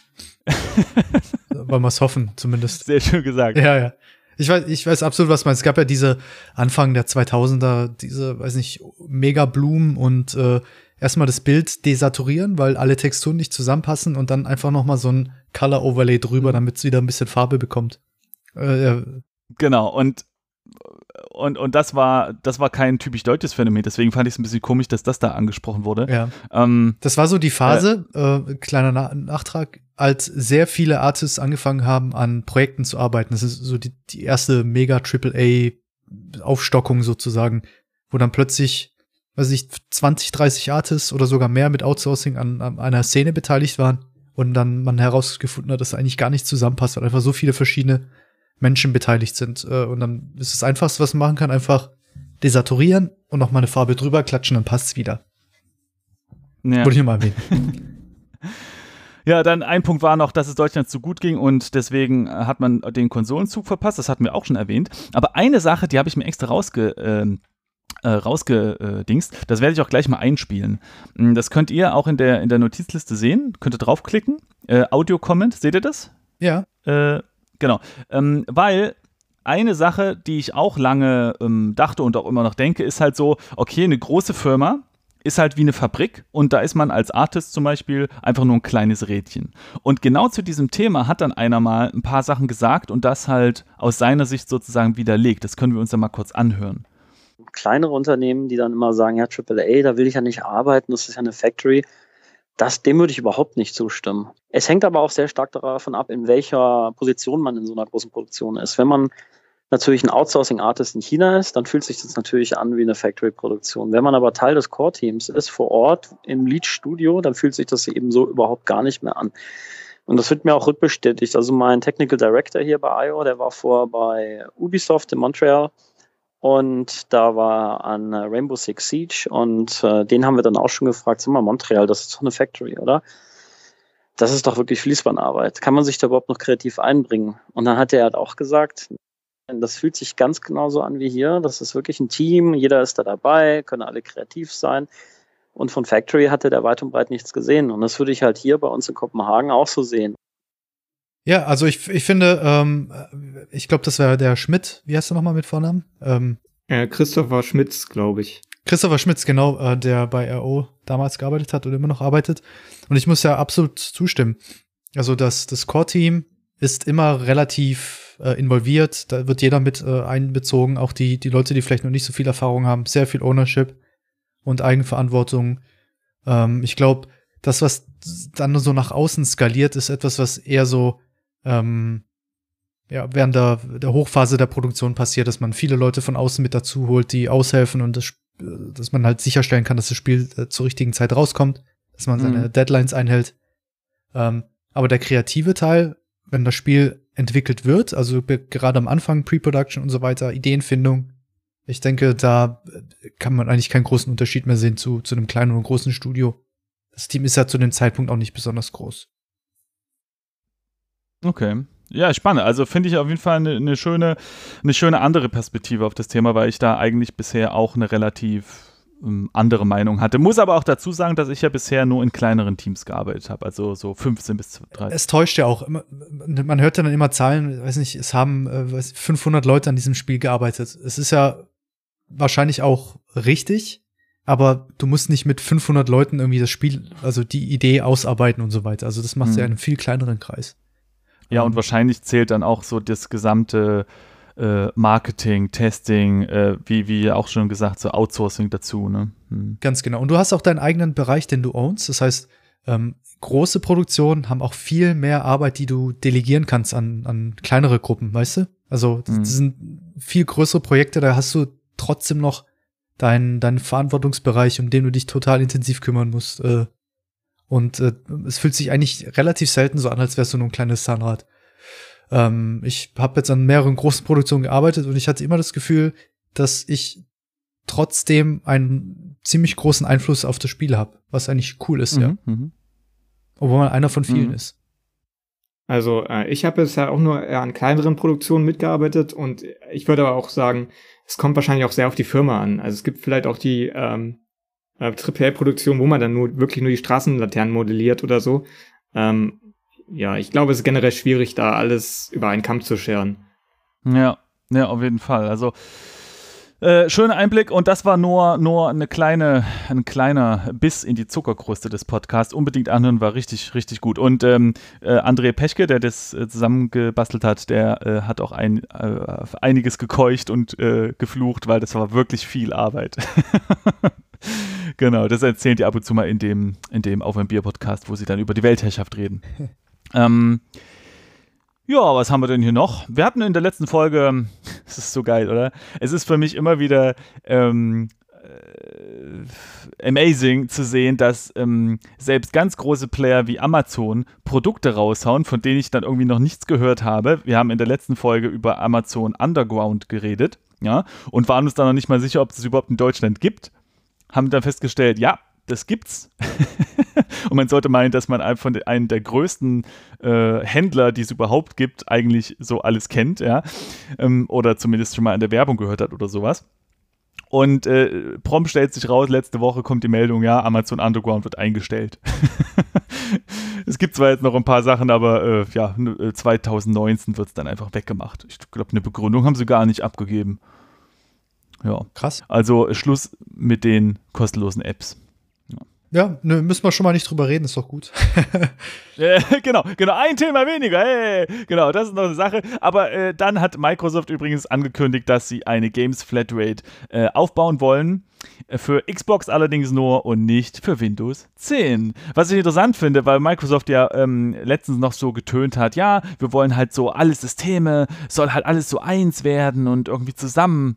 Wollen wir es hoffen, zumindest. Sehr schön gesagt. Ja, ja. Ich weiß, ich weiß absolut, was meinst. Es gab ja diese Anfang der 2000er, diese, weiß nicht, Mega Blumen und äh, erstmal das Bild desaturieren, weil alle Texturen nicht zusammenpassen und dann einfach noch mal so ein Color Overlay drüber, mhm. damit es wieder ein bisschen Farbe bekommt. Äh. Genau und und, und das war, das war kein typisch deutsches Phänomen, deswegen fand ich es ein bisschen komisch, dass das da angesprochen wurde. Ja. Ähm, das war so die Phase, äh, äh, kleiner Na Nachtrag, als sehr viele Artists angefangen haben, an Projekten zu arbeiten. Das ist so die, die erste mega AAA Aufstockung sozusagen, wo dann plötzlich weiß ich, 20, 30 Artists oder sogar mehr mit Outsourcing an, an einer Szene beteiligt waren und dann man herausgefunden hat, dass eigentlich gar nicht zusammenpasst, weil einfach so viele verschiedene Menschen beteiligt sind. Äh, und dann ist das Einfachste, was man machen kann, einfach desaturieren und noch mal eine Farbe drüber klatschen, dann passt's wieder. Ja. Wollte ich nur mal erwähnen. Ja, dann ein Punkt war noch, dass es Deutschland zu gut ging und deswegen hat man den Konsolenzug verpasst. Das hatten wir auch schon erwähnt. Aber eine Sache, die habe ich mir extra rausge, ähm, äh, rausgedingst. Das werde ich auch gleich mal einspielen. Hm, das könnt ihr auch in der, in der Notizliste sehen. Könnt ihr draufklicken. Äh, Audio-Comment, seht ihr das? Ja. Äh, genau. Ähm, weil eine Sache, die ich auch lange ähm, dachte und auch immer noch denke, ist halt so, okay, eine große Firma ist halt wie eine Fabrik und da ist man als Artist zum Beispiel einfach nur ein kleines Rädchen. Und genau zu diesem Thema hat dann einer mal ein paar Sachen gesagt und das halt aus seiner Sicht sozusagen widerlegt. Das können wir uns ja mal kurz anhören kleinere Unternehmen, die dann immer sagen, ja, AAA, da will ich ja nicht arbeiten, das ist ja eine Factory. Das, dem würde ich überhaupt nicht zustimmen. Es hängt aber auch sehr stark davon ab, in welcher Position man in so einer großen Produktion ist. Wenn man natürlich ein Outsourcing-Artist in China ist, dann fühlt sich das natürlich an wie eine Factory-Produktion. Wenn man aber Teil des Core-Teams ist, vor Ort im Lead-Studio, dann fühlt sich das eben so überhaupt gar nicht mehr an. Und das wird mir auch rückbestätigt. Also mein Technical Director hier bei IO, der war vor bei Ubisoft in Montreal und da war an äh, Rainbow Six Siege und äh, den haben wir dann auch schon gefragt, sag mal, Montreal, das ist doch eine Factory, oder? Das ist doch wirklich Fließbandarbeit. Kann man sich da überhaupt noch kreativ einbringen? Und dann hat er halt auch gesagt, das fühlt sich ganz genauso an wie hier. Das ist wirklich ein Team, jeder ist da dabei, können alle kreativ sein. Und von Factory hatte der weit und breit nichts gesehen. Und das würde ich halt hier bei uns in Kopenhagen auch so sehen. Ja, also ich, ich finde, ähm, ich glaube, das wäre der Schmidt. Wie heißt du nochmal mit Vornamen? Ähm, äh, Christopher Schmitz, glaube ich. Christopher Schmitz, genau, äh, der bei RO damals gearbeitet hat oder immer noch arbeitet. Und ich muss ja absolut zustimmen. Also das, das Core-Team ist immer relativ äh, involviert. Da wird jeder mit äh, einbezogen. Auch die, die Leute, die vielleicht noch nicht so viel Erfahrung haben, sehr viel Ownership und Eigenverantwortung. Ähm, ich glaube, das, was dann so nach außen skaliert, ist etwas, was eher so ähm, ja, während der, der Hochphase der Produktion passiert, dass man viele Leute von außen mit dazu holt, die aushelfen und das, dass man halt sicherstellen kann, dass das Spiel äh, zur richtigen Zeit rauskommt, dass man seine mhm. Deadlines einhält. Ähm, aber der kreative Teil, wenn das Spiel entwickelt wird, also gerade am Anfang Pre-Production und so weiter, Ideenfindung, ich denke, da äh, kann man eigentlich keinen großen Unterschied mehr sehen zu, zu einem kleinen und großen Studio. Das Team ist ja zu dem Zeitpunkt auch nicht besonders groß. Okay. Ja, spannend. Also finde ich auf jeden Fall eine, eine, schöne, eine schöne andere Perspektive auf das Thema, weil ich da eigentlich bisher auch eine relativ ähm, andere Meinung hatte. Muss aber auch dazu sagen, dass ich ja bisher nur in kleineren Teams gearbeitet habe, also so 15 bis 30. Es täuscht ja auch. Man hört ja dann immer Zahlen, weiß nicht, es haben äh, 500 Leute an diesem Spiel gearbeitet. Es ist ja wahrscheinlich auch richtig, aber du musst nicht mit 500 Leuten irgendwie das Spiel, also die Idee ausarbeiten und so weiter. Also das machst du ja in einem viel kleineren Kreis. Ja, und wahrscheinlich zählt dann auch so das gesamte äh, Marketing, Testing, äh, wie, wie auch schon gesagt, so Outsourcing dazu. Ne? Hm. Ganz genau. Und du hast auch deinen eigenen Bereich, den du ownst. Das heißt, ähm, große Produktionen haben auch viel mehr Arbeit, die du delegieren kannst an, an kleinere Gruppen, weißt du? Also das, mhm. sind viel größere Projekte, da hast du trotzdem noch deinen deinen Verantwortungsbereich, um den du dich total intensiv kümmern musst. Äh, und äh, es fühlt sich eigentlich relativ selten so an, als wärst du nur ein kleines Zahnrad. Ähm, ich habe jetzt an mehreren großen Produktionen gearbeitet und ich hatte immer das Gefühl, dass ich trotzdem einen ziemlich großen Einfluss auf das Spiel habe, was eigentlich cool ist, mhm, ja. Mhm. Obwohl man einer von vielen mhm. ist. Also äh, ich habe bisher auch nur an kleineren Produktionen mitgearbeitet und ich würde aber auch sagen, es kommt wahrscheinlich auch sehr auf die Firma an. Also es gibt vielleicht auch die ähm, äh, AAA-Produktion, wo man dann nur wirklich nur die Straßenlaternen modelliert oder so. Ähm, ja, ich glaube, es ist generell schwierig, da alles über einen Kamm zu scheren. Ja, ja, auf jeden Fall. Also äh, schöner Einblick und das war nur, nur eine kleine, ein kleiner Biss in die Zuckerkruste des Podcasts. Unbedingt anhören, war richtig, richtig gut. Und ähm, äh, André Pechke, der das äh, zusammengebastelt hat, der äh, hat auch ein, äh, einiges gekeucht und äh, geflucht, weil das war wirklich viel Arbeit. genau, das erzählen die ab und zu mal in dem, in dem Auf ein Bier-Podcast, wo sie dann über die Weltherrschaft reden. ähm, ja, was haben wir denn hier noch? Wir hatten in der letzten Folge, das ist so geil, oder? Es ist für mich immer wieder ähm, äh, amazing zu sehen, dass ähm, selbst ganz große Player wie Amazon Produkte raushauen, von denen ich dann irgendwie noch nichts gehört habe. Wir haben in der letzten Folge über Amazon Underground geredet, ja, und waren uns dann noch nicht mal sicher, ob es überhaupt in Deutschland gibt. Haben dann festgestellt, ja, das gibt's. und man sollte meinen, dass man von den, einen der größten äh, Händler, die es überhaupt gibt, eigentlich so alles kennt, ja. Ähm, oder zumindest schon mal in der Werbung gehört hat oder sowas. Und äh, prompt stellt sich raus, letzte Woche kommt die Meldung, ja, Amazon Underground wird eingestellt. es gibt zwar jetzt noch ein paar Sachen, aber äh, ja, 2019 wird es dann einfach weggemacht. Ich glaube, eine Begründung haben sie gar nicht abgegeben. Ja. Krass. Also Schluss mit den kostenlosen Apps. Ja, ne, müssen wir schon mal nicht drüber reden, ist doch gut. äh, genau, genau, ein Thema weniger. Hey, genau, das ist noch eine Sache. Aber äh, dann hat Microsoft übrigens angekündigt, dass sie eine Games Flatrate äh, aufbauen wollen. Äh, für Xbox allerdings nur und nicht für Windows 10. Was ich interessant finde, weil Microsoft ja ähm, letztens noch so getönt hat, ja, wir wollen halt so alle Systeme, soll halt alles so eins werden und irgendwie zusammen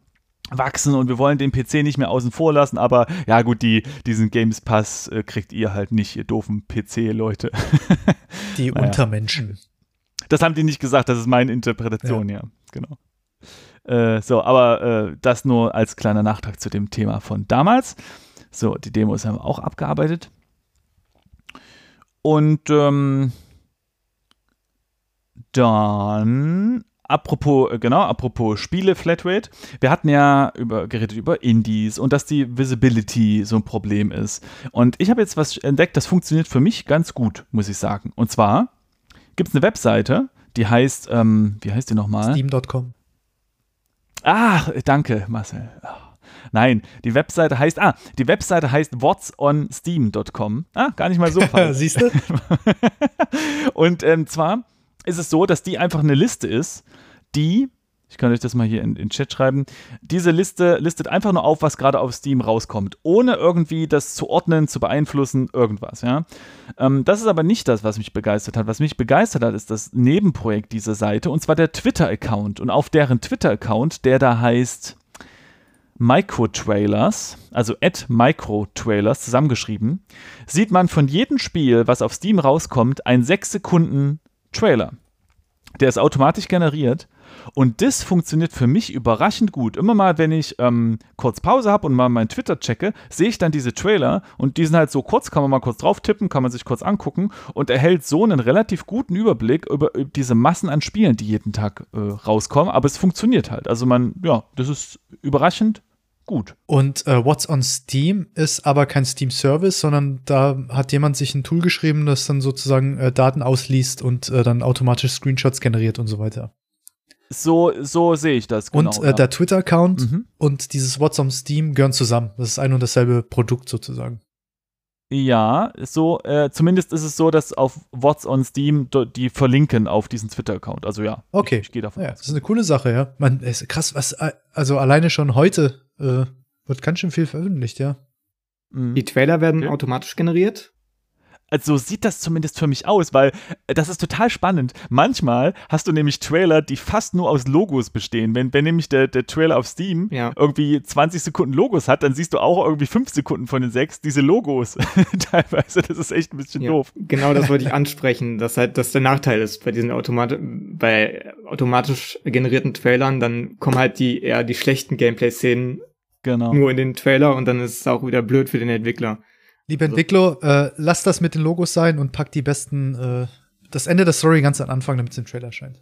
wachsen und wir wollen den PC nicht mehr außen vor lassen, aber ja gut, die, diesen Games Pass äh, kriegt ihr halt nicht, ihr doofen PC-Leute. Die naja. Untermenschen. Das haben die nicht gesagt, das ist meine Interpretation, ja, ja genau. Äh, so, aber äh, das nur als kleiner Nachtrag zu dem Thema von damals. So, die Demos haben wir auch abgearbeitet. Und ähm, dann Apropos, äh, genau, apropos Spiele Flatrate. Wir hatten ja über, geredet über Indies und dass die Visibility so ein Problem ist. Und ich habe jetzt was entdeckt, das funktioniert für mich ganz gut, muss ich sagen. Und zwar gibt es eine Webseite, die heißt, ähm, wie heißt die nochmal? Steam.com. Ah, danke, Marcel. Nein, die Webseite heißt, ah, die Webseite heißt whatsonsteam.com. Ah, gar nicht mal so falsch. Siehst du? und ähm, zwar ist es so, dass die einfach eine Liste ist, die, ich kann euch das mal hier in den Chat schreiben, diese Liste listet einfach nur auf, was gerade auf Steam rauskommt, ohne irgendwie das zu ordnen, zu beeinflussen, irgendwas, ja. Ähm, das ist aber nicht das, was mich begeistert hat. Was mich begeistert hat, ist das Nebenprojekt dieser Seite, und zwar der Twitter-Account. Und auf deren Twitter-Account, der da heißt Micro-Trailers, also at Micro-Trailers zusammengeschrieben, sieht man von jedem Spiel, was auf Steam rauskommt, ein 6 Sekunden Trailer. Der ist automatisch generiert und das funktioniert für mich überraschend gut. Immer mal, wenn ich ähm, kurz Pause habe und mal meinen Twitter checke, sehe ich dann diese Trailer und die sind halt so kurz, kann man mal kurz drauf tippen, kann man sich kurz angucken und erhält so einen relativ guten Überblick über, über diese Massen an Spielen, die jeden Tag äh, rauskommen. Aber es funktioniert halt. Also man, ja, das ist überraschend gut. Und äh, What's on Steam ist aber kein Steam-Service, sondern da hat jemand sich ein Tool geschrieben, das dann sozusagen äh, Daten ausliest und äh, dann automatisch Screenshots generiert und so weiter. So, so sehe ich das. Genau, und äh, ja. der Twitter-Account mhm. und dieses What's on Steam gehören zusammen. Das ist ein und dasselbe Produkt sozusagen. Ja, so, äh, zumindest ist es so, dass auf What's on Steam die verlinken auf diesen Twitter-Account. Also ja. Okay. Ich, ich gehe davon ja, aus. Das ist eine coole Sache, ja. Man, ist krass, was, äh, also alleine schon heute äh, wird ganz schön viel veröffentlicht, ja. Mhm. Die Trailer werden okay. automatisch generiert. Also so sieht das zumindest für mich aus, weil äh, das ist total spannend. Manchmal hast du nämlich Trailer, die fast nur aus Logos bestehen. Wenn, wenn nämlich der, der Trailer auf Steam ja. irgendwie 20 Sekunden Logos hat, dann siehst du auch irgendwie 5 Sekunden von den 6 diese Logos. Teilweise, das ist echt ein bisschen ja, doof. Genau das wollte ich ansprechen, dass halt das der Nachteil ist bei diesen Automat bei automatisch generierten Trailern, dann kommen halt die eher die schlechten Gameplay-Szenen genau. nur in den Trailer und dann ist es auch wieder blöd für den Entwickler. Liebe also Entwickler, äh, lasst das mit den Logos sein und packt die besten, äh, das Ende der Story ganz am Anfang, damit es im Trailer erscheint.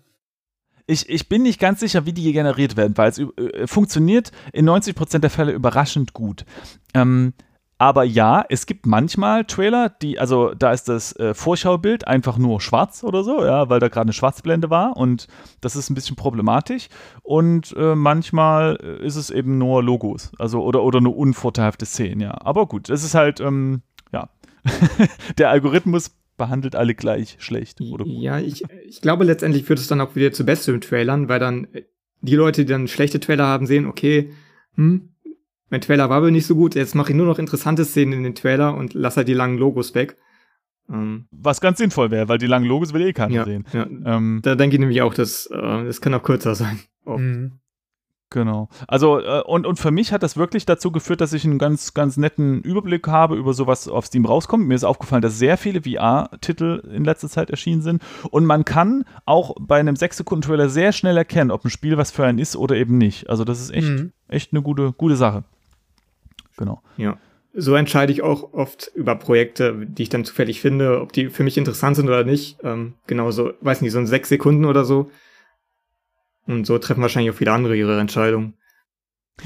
Ich, ich bin nicht ganz sicher, wie die generiert werden, weil es äh, funktioniert in 90% der Fälle überraschend gut. Ähm, aber ja, es gibt manchmal Trailer, die, also da ist das äh, Vorschaubild einfach nur schwarz oder so, ja, weil da gerade eine Schwarzblende war und das ist ein bisschen problematisch. Und äh, manchmal äh, ist es eben nur Logos, also oder, oder nur unvorteilhafte Szenen, ja. Aber gut, es ist halt, ähm, ja, der Algorithmus behandelt alle gleich schlecht oder gut. Ja, ich, ich glaube, letztendlich führt es dann auch wieder zu besseren Trailern, weil dann äh, die Leute, die dann schlechte Trailer haben, sehen, okay, hm, mein Trailer war wohl nicht so gut, jetzt mache ich nur noch interessante Szenen in den Trailer und lasse halt die langen Logos weg. Ähm, Was ganz sinnvoll wäre, weil die langen Logos will eh keiner ja, sehen. Ja. Ähm, da denke ich nämlich auch, dass äh, das kann auch kürzer sein. Oh. Mhm. Genau. Also, äh, und, und für mich hat das wirklich dazu geführt, dass ich einen ganz, ganz netten Überblick habe über sowas auf Steam rauskommt. Mir ist aufgefallen, dass sehr viele VR-Titel in letzter Zeit erschienen sind. Und man kann auch bei einem 6-Sekunden-Trailer sehr schnell erkennen, ob ein Spiel was für einen ist oder eben nicht. Also, das ist echt, mhm. echt eine gute, gute Sache. Genau. Ja. So entscheide ich auch oft über Projekte, die ich dann zufällig finde, ob die für mich interessant sind oder nicht. Ähm, genau so, weiß nicht, so in sechs Sekunden oder so und so treffen wahrscheinlich auch viele andere ihre Entscheidungen.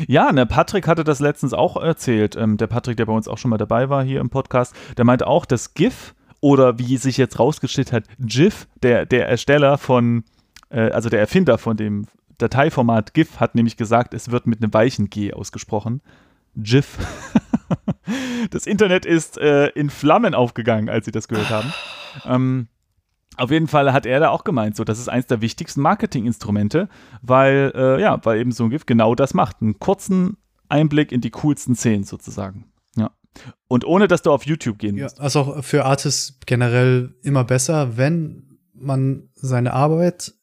Ja, ne, Patrick hatte das letztens auch erzählt. Ähm, der Patrick, der bei uns auch schon mal dabei war hier im Podcast, der meinte auch, dass GIF oder wie sich jetzt rausgestellt hat, GIF, der, der Ersteller von, äh, also der Erfinder von dem Dateiformat GIF, hat nämlich gesagt, es wird mit einem weichen G ausgesprochen. GIF. das Internet ist äh, in Flammen aufgegangen, als sie das gehört haben. Ähm, auf jeden Fall hat er da auch gemeint, so, das ist eines der wichtigsten Marketinginstrumente, weil, äh, ja, weil eben so ein GIF genau das macht. Einen kurzen Einblick in die coolsten Szenen sozusagen. Ja. Und ohne, dass du auf YouTube gehen musst. Ja, also auch für Artists generell immer besser, wenn man seine Arbeit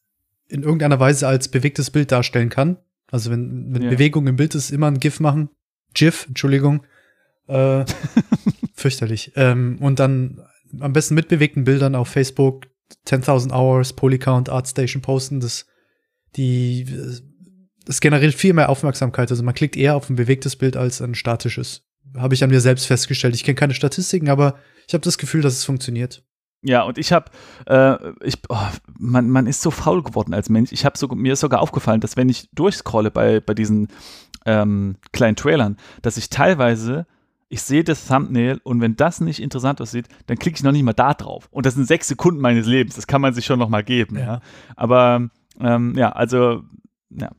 in irgendeiner Weise als bewegtes Bild darstellen kann. Also wenn, wenn ja. Bewegung im Bild ist, immer ein GIF machen. GIF, Entschuldigung. Äh, fürchterlich. Ähm, und dann am besten mit bewegten Bildern auf Facebook, 10.000 Hours, Polycount, ArtStation posten, das, die, das generiert viel mehr Aufmerksamkeit. Also man klickt eher auf ein bewegtes Bild als ein statisches. Habe ich an mir selbst festgestellt. Ich kenne keine Statistiken, aber ich habe das Gefühl, dass es funktioniert. Ja, und ich habe, äh, ich, oh, man, man ist so faul geworden als Mensch. Ich habe so, mir ist sogar aufgefallen, dass wenn ich durchscrolle bei, bei diesen ähm, kleinen Trailern, dass ich teilweise ich sehe das Thumbnail und wenn das nicht interessant aussieht, dann klicke ich noch nicht mal da drauf. Und das sind sechs Sekunden meines Lebens. Das kann man sich schon noch mal geben. Ja. ja. Aber ähm, ja, also ja.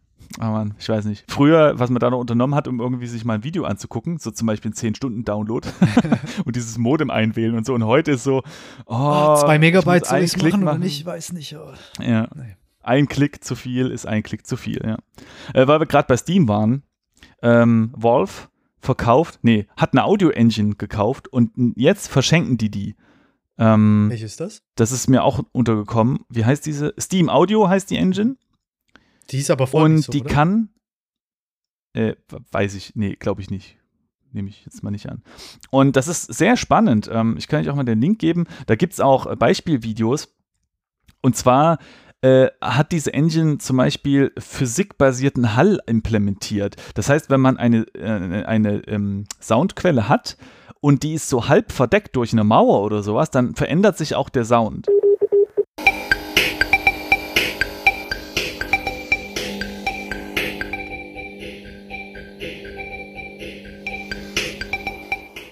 Oh Mann, ich weiß nicht. Früher, was man da noch unternommen hat, um irgendwie sich mal ein Video anzugucken, so zum Beispiel ein 10-Stunden-Download und dieses Modem einwählen und so. Und heute ist so, oh, oh zwei Megabyte soll ich machen, machen oder nicht? Ich weiß nicht. Oh. Ja. Nee. Ein Klick zu viel ist ein Klick zu viel, ja. Äh, weil wir gerade bei Steam waren, ähm, Wolf verkauft, nee, hat eine Audio-Engine gekauft und jetzt verschenken die die. Ähm, Welches ist das? Das ist mir auch untergekommen. Wie heißt diese? Steam Audio heißt die Engine. Die ist aber voll Und so, die oder? kann, äh, weiß ich, nee, glaube ich nicht. Nehme ich jetzt mal nicht an. Und das ist sehr spannend. Ähm, ich kann euch auch mal den Link geben. Da gibt es auch Beispielvideos. Und zwar äh, hat diese Engine zum Beispiel physikbasierten Hall implementiert. Das heißt, wenn man eine, äh, eine ähm, Soundquelle hat und die ist so halb verdeckt durch eine Mauer oder sowas, dann verändert sich auch der Sound.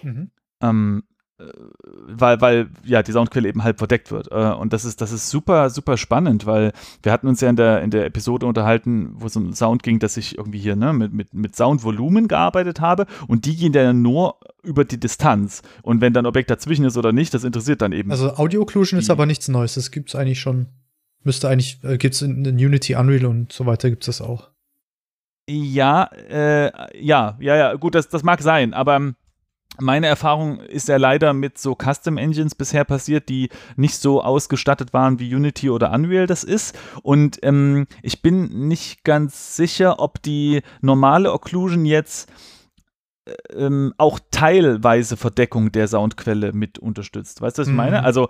Mhm. Ähm, weil, weil ja die Soundquelle eben halb verdeckt wird. Äh, und das ist, das ist super, super spannend, weil wir hatten uns ja in der, in der Episode unterhalten, wo es um Sound ging, dass ich irgendwie hier ne, mit, mit, mit Soundvolumen gearbeitet habe und die gehen dann nur über die Distanz. Und wenn dann Objekt dazwischen ist oder nicht, das interessiert dann eben. Also Audio Occlusion ist aber nichts Neues. Das gibt es eigentlich schon. Müsste eigentlich, äh, gibt es in, in Unity, Unreal und so weiter, gibt es das auch. Ja, äh, ja, ja, ja, gut, das, das mag sein, aber meine Erfahrung ist ja leider mit so Custom Engines bisher passiert, die nicht so ausgestattet waren wie Unity oder Unreal das ist. Und ähm, ich bin nicht ganz sicher, ob die normale Occlusion jetzt äh, ähm, auch teilweise Verdeckung der Soundquelle mit unterstützt. Weißt du, was ich mhm. meine? Also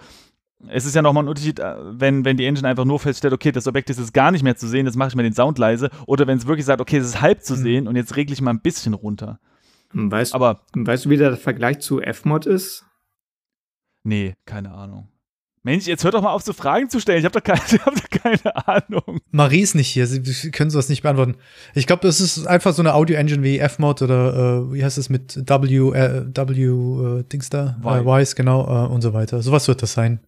es ist ja nochmal ein Unterschied, äh, wenn, wenn die Engine einfach nur feststellt, okay, das Objekt ist jetzt gar nicht mehr zu sehen, jetzt mache ich mal den Sound leise. Oder wenn es wirklich sagt, okay, es ist halb zu mhm. sehen und jetzt regle ich mal ein bisschen runter. Weißt, Aber, weißt du, wie der Vergleich zu Fmod ist? Nee, keine Ahnung. Mensch, jetzt hört doch mal auf, so Fragen zu stellen. Ich habe doch, keine, hab doch keine Ahnung. Marie ist nicht hier. Sie können sowas nicht beantworten. Ich glaube, das ist einfach so eine Audio-Engine wie Fmod oder äh, wie heißt es mit W, äh, W, äh, Dings da? Äh, Wise, genau, äh, und so weiter. Sowas wird das sein.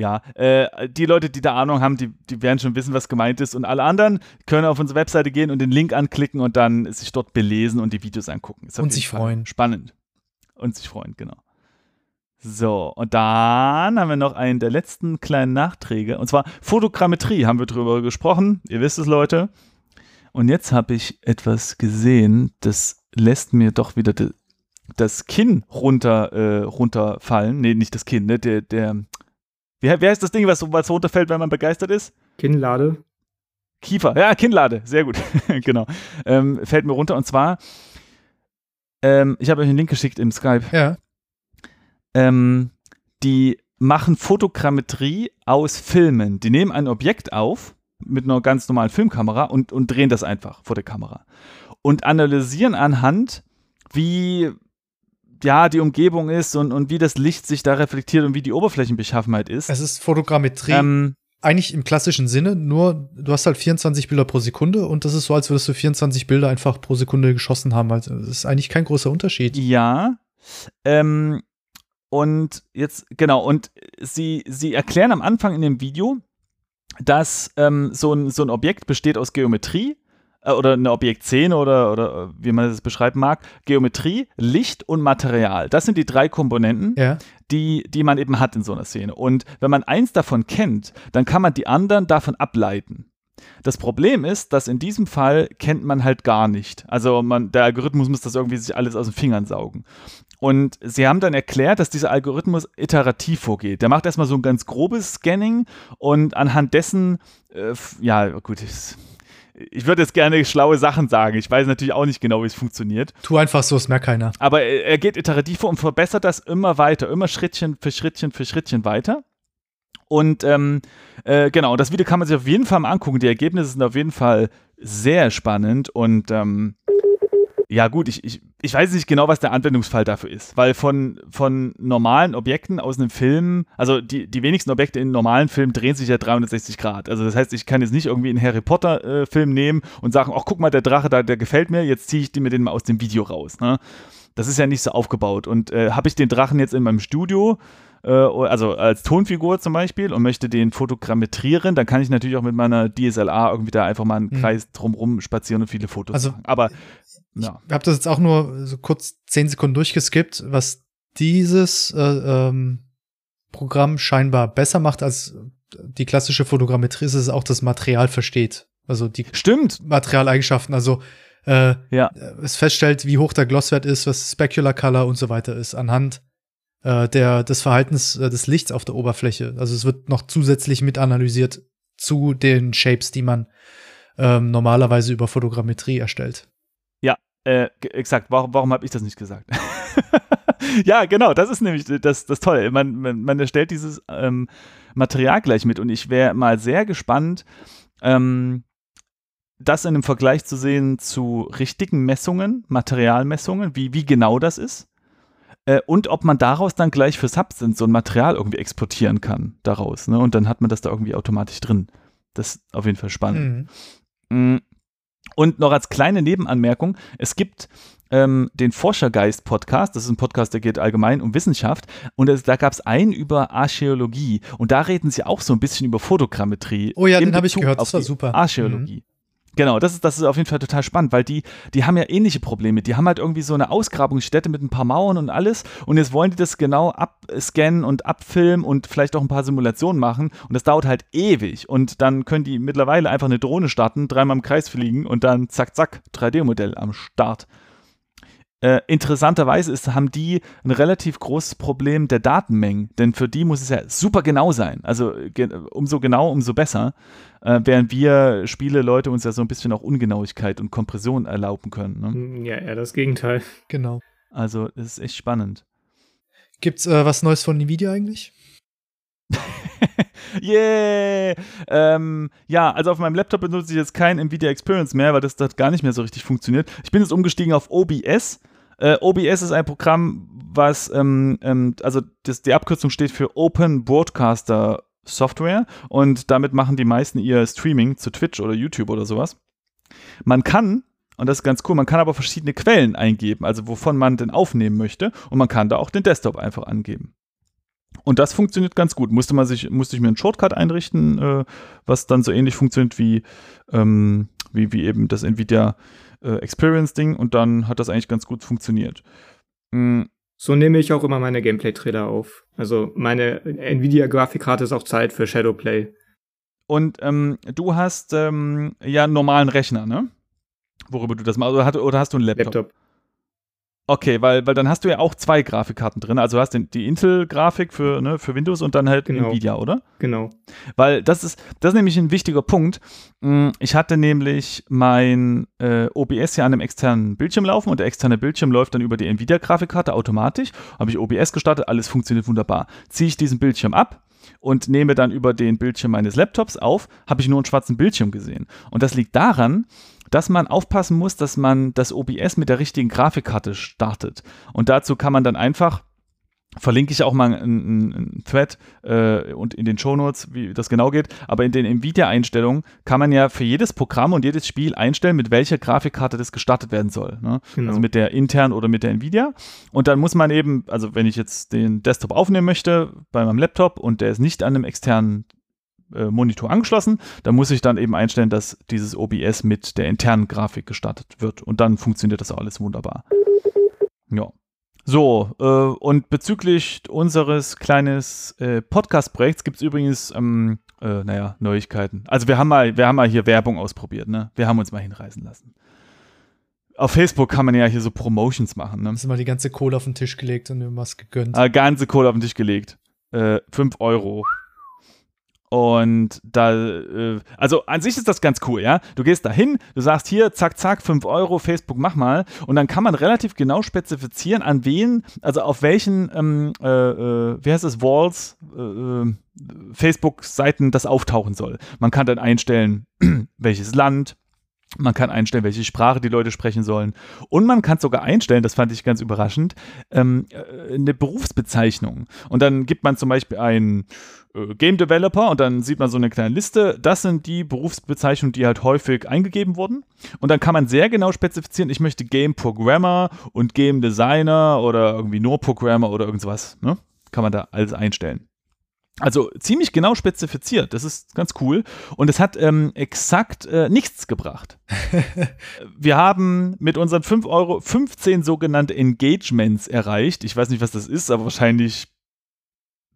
Ja, äh, die Leute, die da Ahnung haben, die, die werden schon wissen, was gemeint ist. Und alle anderen können auf unsere Webseite gehen und den Link anklicken und dann sich dort belesen und die Videos angucken. und sich freuen. Spannend. Und sich freuen, genau. So, und dann haben wir noch einen der letzten kleinen Nachträge. Und zwar Fotogrammetrie haben wir drüber gesprochen. Ihr wisst es, Leute. Und jetzt habe ich etwas gesehen, das lässt mir doch wieder das Kinn runter, äh, runterfallen. Nee, nicht das Kinn, ne? Der, der, wie, wie heißt das Ding, was, was runterfällt, wenn man begeistert ist? Kinnlade. Kiefer, ja, Kinnlade, sehr gut. genau. Ähm, fällt mir runter und zwar, ähm, ich habe euch einen Link geschickt im Skype. Ja. Ähm, die machen Fotogrammetrie aus Filmen. Die nehmen ein Objekt auf mit einer ganz normalen Filmkamera und, und drehen das einfach vor der Kamera. Und analysieren anhand, wie ja, die Umgebung ist und, und wie das Licht sich da reflektiert und wie die Oberflächenbeschaffenheit ist. Es ist Fotogrammetrie. Ähm, eigentlich im klassischen Sinne, nur du hast halt 24 Bilder pro Sekunde und das ist so, als würdest du 24 Bilder einfach pro Sekunde geschossen haben. Also das ist eigentlich kein großer Unterschied. Ja. Ähm, und jetzt, genau, und sie, sie erklären am Anfang in dem Video, dass ähm, so, ein, so ein Objekt besteht aus Geometrie äh, oder eine Objektszene oder, oder äh, wie man das beschreiben mag, Geometrie, Licht und Material. Das sind die drei Komponenten, ja. die, die man eben hat in so einer Szene. Und wenn man eins davon kennt, dann kann man die anderen davon ableiten. Das Problem ist, dass in diesem Fall kennt man halt gar nicht. Also man, der Algorithmus muss das irgendwie sich alles aus den Fingern saugen. Und sie haben dann erklärt, dass dieser Algorithmus iterativ vorgeht. Der macht erstmal so ein ganz grobes Scanning und anhand dessen, äh, ja, gut, ich, ich würde jetzt gerne schlaue Sachen sagen. Ich weiß natürlich auch nicht genau, wie es funktioniert. Tu einfach so, es merkt keiner. Aber er geht iterativ vor und verbessert das immer weiter, immer Schrittchen für Schrittchen für Schrittchen weiter. Und ähm, äh, genau, das Video kann man sich auf jeden Fall mal angucken. Die Ergebnisse sind auf jeden Fall sehr spannend und ähm, ja gut, ich, ich, ich weiß nicht genau, was der Anwendungsfall dafür ist, weil von, von normalen Objekten aus einem Film, also die, die wenigsten Objekte in normalen Filmen drehen sich ja 360 Grad. Also das heißt, ich kann jetzt nicht irgendwie einen Harry Potter äh, nehmen und sagen, ach guck mal, der Drache da, der gefällt mir, jetzt ziehe ich den mal aus dem Video raus. Ne? Das ist ja nicht so aufgebaut. Und äh, habe ich den Drachen jetzt in meinem Studio, äh, also als Tonfigur zum Beispiel und möchte den fotogrammetrieren, dann kann ich natürlich auch mit meiner DSLR irgendwie da einfach mal einen mhm. Kreis drumrum spazieren und viele Fotos also, machen. Aber ja. ich habe das jetzt auch nur so kurz zehn Sekunden durchgeskippt, was dieses äh, ähm, Programm scheinbar besser macht als die klassische Fotogrammetrie, ist es auch das Material versteht. Also die Stimmt. Materialeigenschaften. Also äh, ja. es feststellt, wie hoch der Glosswert ist, was Specular Color und so weiter ist, anhand äh, der, des Verhaltens äh, des Lichts auf der Oberfläche. Also es wird noch zusätzlich mit analysiert zu den Shapes, die man ähm, normalerweise über Fotogrammetrie erstellt. Ja, äh, exakt. Warum, warum habe ich das nicht gesagt? ja, genau, das ist nämlich das, das Tolle. Man, man, man erstellt dieses ähm, Material gleich mit und ich wäre mal sehr gespannt, ähm, das in einem Vergleich zu sehen zu richtigen Messungen, Materialmessungen, wie, wie genau das ist. Äh, und ob man daraus dann gleich für Substance so ein Material irgendwie exportieren kann daraus. Ne? Und dann hat man das da irgendwie automatisch drin. Das ist auf jeden Fall spannend. Mhm. Mm. Und noch als kleine Nebenanmerkung, es gibt ähm, den Forschergeist-Podcast, das ist ein Podcast, der geht allgemein um Wissenschaft und es, da gab es einen über Archäologie und da reden sie auch so ein bisschen über Fotogrammetrie. Oh ja, den habe ich gehört, das war super. Archäologie. Mhm. Genau, das ist, das ist auf jeden Fall total spannend, weil die, die haben ja ähnliche Probleme. Die haben halt irgendwie so eine Ausgrabungsstätte mit ein paar Mauern und alles und jetzt wollen die das genau abscannen und abfilmen und vielleicht auch ein paar Simulationen machen und das dauert halt ewig und dann können die mittlerweile einfach eine Drohne starten, dreimal im Kreis fliegen und dann zack, zack, 3D-Modell am Start. Äh, interessanterweise ist, haben die ein relativ großes Problem der Datenmengen, denn für die muss es ja super genau sein. Also ge umso genau, umso besser. Äh, während wir Spiele Leute uns ja so ein bisschen auch Ungenauigkeit und Kompression erlauben können. Ne? Hm, ja, eher das Gegenteil. Genau. Also das ist echt spannend. Gibt's äh, was Neues von Nvidia eigentlich? yeah! Ähm, ja, also auf meinem Laptop benutze ich jetzt kein Nvidia Experience mehr, weil das dort gar nicht mehr so richtig funktioniert. Ich bin jetzt umgestiegen auf OBS. Äh, OBS ist ein Programm, was, ähm, ähm, also das, die Abkürzung steht für Open Broadcaster Software und damit machen die meisten ihr Streaming zu Twitch oder YouTube oder sowas. Man kann, und das ist ganz cool, man kann aber verschiedene Quellen eingeben, also wovon man denn aufnehmen möchte und man kann da auch den Desktop einfach angeben. Und das funktioniert ganz gut. Musste man sich, musste ich mir einen Shortcut einrichten, äh, was dann so ähnlich funktioniert wie, ähm, wie, wie eben das Nvidia äh, Experience-Ding und dann hat das eigentlich ganz gut funktioniert. Mhm. So nehme ich auch immer meine Gameplay-Trailer auf. Also meine Nvidia-Grafikkarte ist auch Zeit für Shadowplay. Und ähm, du hast ähm, ja einen normalen Rechner, ne? Worüber du das machst. Oder, oder hast du einen Laptop? Laptop. Okay, weil, weil dann hast du ja auch zwei Grafikkarten drin. Also du hast den, die Intel-Grafik für, ne, für Windows und dann halt genau. Nvidia, oder? Genau. Weil das ist, das ist nämlich ein wichtiger Punkt. Hm, ich hatte nämlich mein äh, OBS ja an einem externen Bildschirm laufen und der externe Bildschirm läuft dann über die Nvidia-Grafikkarte automatisch. Habe ich OBS gestartet, alles funktioniert wunderbar. Ziehe ich diesen Bildschirm ab, und nehme dann über den Bildschirm meines Laptops auf, habe ich nur einen schwarzen Bildschirm gesehen. Und das liegt daran, dass man aufpassen muss, dass man das OBS mit der richtigen Grafikkarte startet. Und dazu kann man dann einfach verlinke ich auch mal einen, einen Thread äh, und in den Shownotes, wie das genau geht. Aber in den Nvidia-Einstellungen kann man ja für jedes Programm und jedes Spiel einstellen, mit welcher Grafikkarte das gestartet werden soll. Ne? Genau. Also mit der intern oder mit der Nvidia. Und dann muss man eben, also wenn ich jetzt den Desktop aufnehmen möchte bei meinem Laptop und der ist nicht an einem externen äh, Monitor angeschlossen, dann muss ich dann eben einstellen, dass dieses OBS mit der internen Grafik gestartet wird. Und dann funktioniert das alles wunderbar. Ja. So, äh, und bezüglich unseres kleines äh, Podcast-Projekts gibt es übrigens, ähm, äh, naja, Neuigkeiten. Also wir haben mal, wir haben mal hier Werbung ausprobiert, ne? Wir haben uns mal hinreißen lassen. Auf Facebook kann man ja hier so Promotions machen, ne? Du mal die ganze Kohle auf den Tisch gelegt und mir was gegönnt. Äh, ganze Kohle auf den Tisch gelegt. Äh, 5 Euro. Und da, äh, also an sich ist das ganz cool, ja. Du gehst da hin, du sagst hier, zack, zack, 5 Euro, Facebook, mach mal. Und dann kann man relativ genau spezifizieren, an wen, also auf welchen, ähm, äh, äh, wie heißt es, Walls, äh, Facebook-Seiten das auftauchen soll. Man kann dann einstellen, welches Land, man kann einstellen, welche Sprache die Leute sprechen sollen. Und man kann sogar einstellen, das fand ich ganz überraschend, ähm, äh, eine Berufsbezeichnung. Und dann gibt man zum Beispiel einen äh, Game Developer und dann sieht man so eine kleine Liste. Das sind die Berufsbezeichnungen, die halt häufig eingegeben wurden. Und dann kann man sehr genau spezifizieren, ich möchte Game Programmer und Game Designer oder irgendwie nur Programmer oder irgendwas. Ne? Kann man da alles einstellen. Also ziemlich genau spezifiziert. Das ist ganz cool. Und es hat ähm, exakt äh, nichts gebracht. Wir haben mit unseren 5 Euro 15 sogenannte Engagements erreicht. Ich weiß nicht, was das ist, aber wahrscheinlich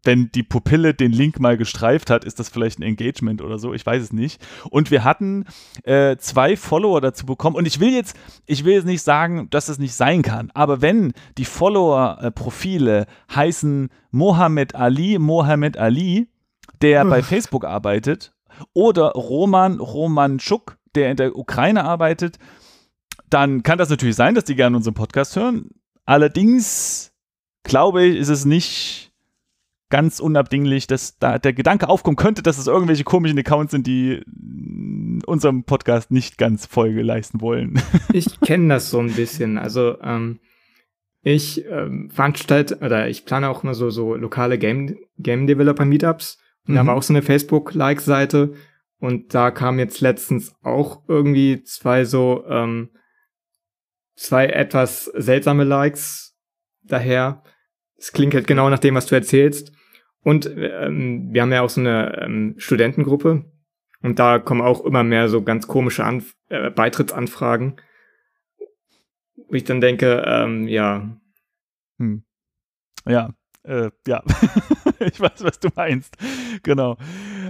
wenn die Pupille den Link mal gestreift hat, ist das vielleicht ein Engagement oder so, ich weiß es nicht. Und wir hatten äh, zwei Follower dazu bekommen. Und ich will jetzt, ich will jetzt nicht sagen, dass das nicht sein kann, aber wenn die Follower-Profile heißen Mohammed Ali, Mohammed Ali, der bei Facebook arbeitet, oder Roman Romanchuk, der in der Ukraine arbeitet, dann kann das natürlich sein, dass die gerne unseren Podcast hören. Allerdings glaube ich, ist es nicht ganz unabdinglich, dass da der Gedanke aufkommen könnte, dass es irgendwelche komischen Accounts sind, die unserem Podcast nicht ganz Folge leisten wollen. ich kenne das so ein bisschen. Also ähm, ich ähm, veranstalte oder ich plane auch immer so so lokale Game Game Developer Meetups und mhm. da war auch so eine Facebook Like Seite und da kam jetzt letztens auch irgendwie zwei so ähm, zwei etwas seltsame Likes daher. Es klingt halt genau nach dem, was du erzählst. Und ähm, wir haben ja auch so eine ähm, Studentengruppe und da kommen auch immer mehr so ganz komische Anf äh, Beitrittsanfragen. Wo ich dann denke, ähm, ja. Hm. Ja, äh, ja. ich weiß, was du meinst. Genau.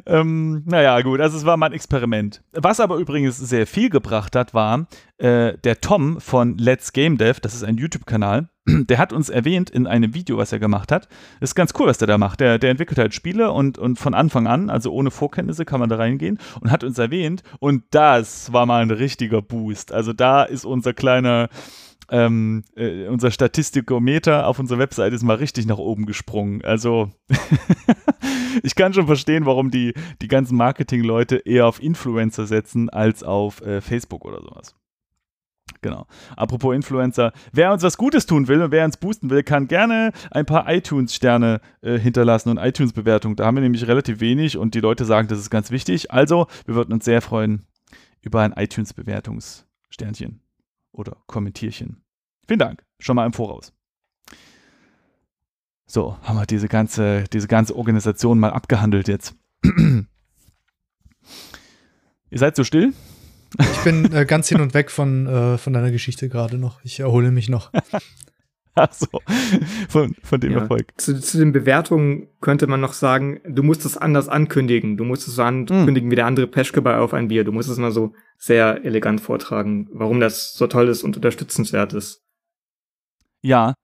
Ähm, naja, gut, also es war mal ein Experiment. Was aber übrigens sehr viel gebracht hat, war äh, der Tom von Let's Game Dev, das ist ein YouTube-Kanal, der hat uns erwähnt in einem Video, was er gemacht hat. Ist ganz cool, was der da macht. Der, der entwickelt halt Spiele und, und von Anfang an, also ohne Vorkenntnisse, kann man da reingehen und hat uns erwähnt. Und das war mal ein richtiger Boost. Also da ist unser kleiner, ähm, äh, unser Statistikometer auf unserer Webseite ist mal richtig nach oben gesprungen. Also ich kann schon verstehen, warum die, die ganzen Marketing-Leute eher auf Influencer setzen als auf äh, Facebook oder sowas. Genau. Apropos Influencer, wer uns was Gutes tun will und wer uns boosten will, kann gerne ein paar iTunes-Sterne äh, hinterlassen und iTunes-Bewertungen. Da haben wir nämlich relativ wenig und die Leute sagen, das ist ganz wichtig. Also, wir würden uns sehr freuen über ein iTunes-Bewertungssternchen oder Kommentierchen. Vielen Dank. Schon mal im Voraus. So, haben wir diese ganze, diese ganze Organisation mal abgehandelt jetzt. Ihr seid so still? Ich bin äh, ganz hin und weg von, äh, von deiner Geschichte gerade noch. Ich erhole mich noch. Ach so, von, von dem ja. Erfolg. Zu, zu den Bewertungen könnte man noch sagen, du musst es anders ankündigen. Du musst es so ankündigen hm. wie der andere Peschke bei Auf ein Bier. Du musst es mal so sehr elegant vortragen, warum das so toll ist und unterstützenswert ist. Ja,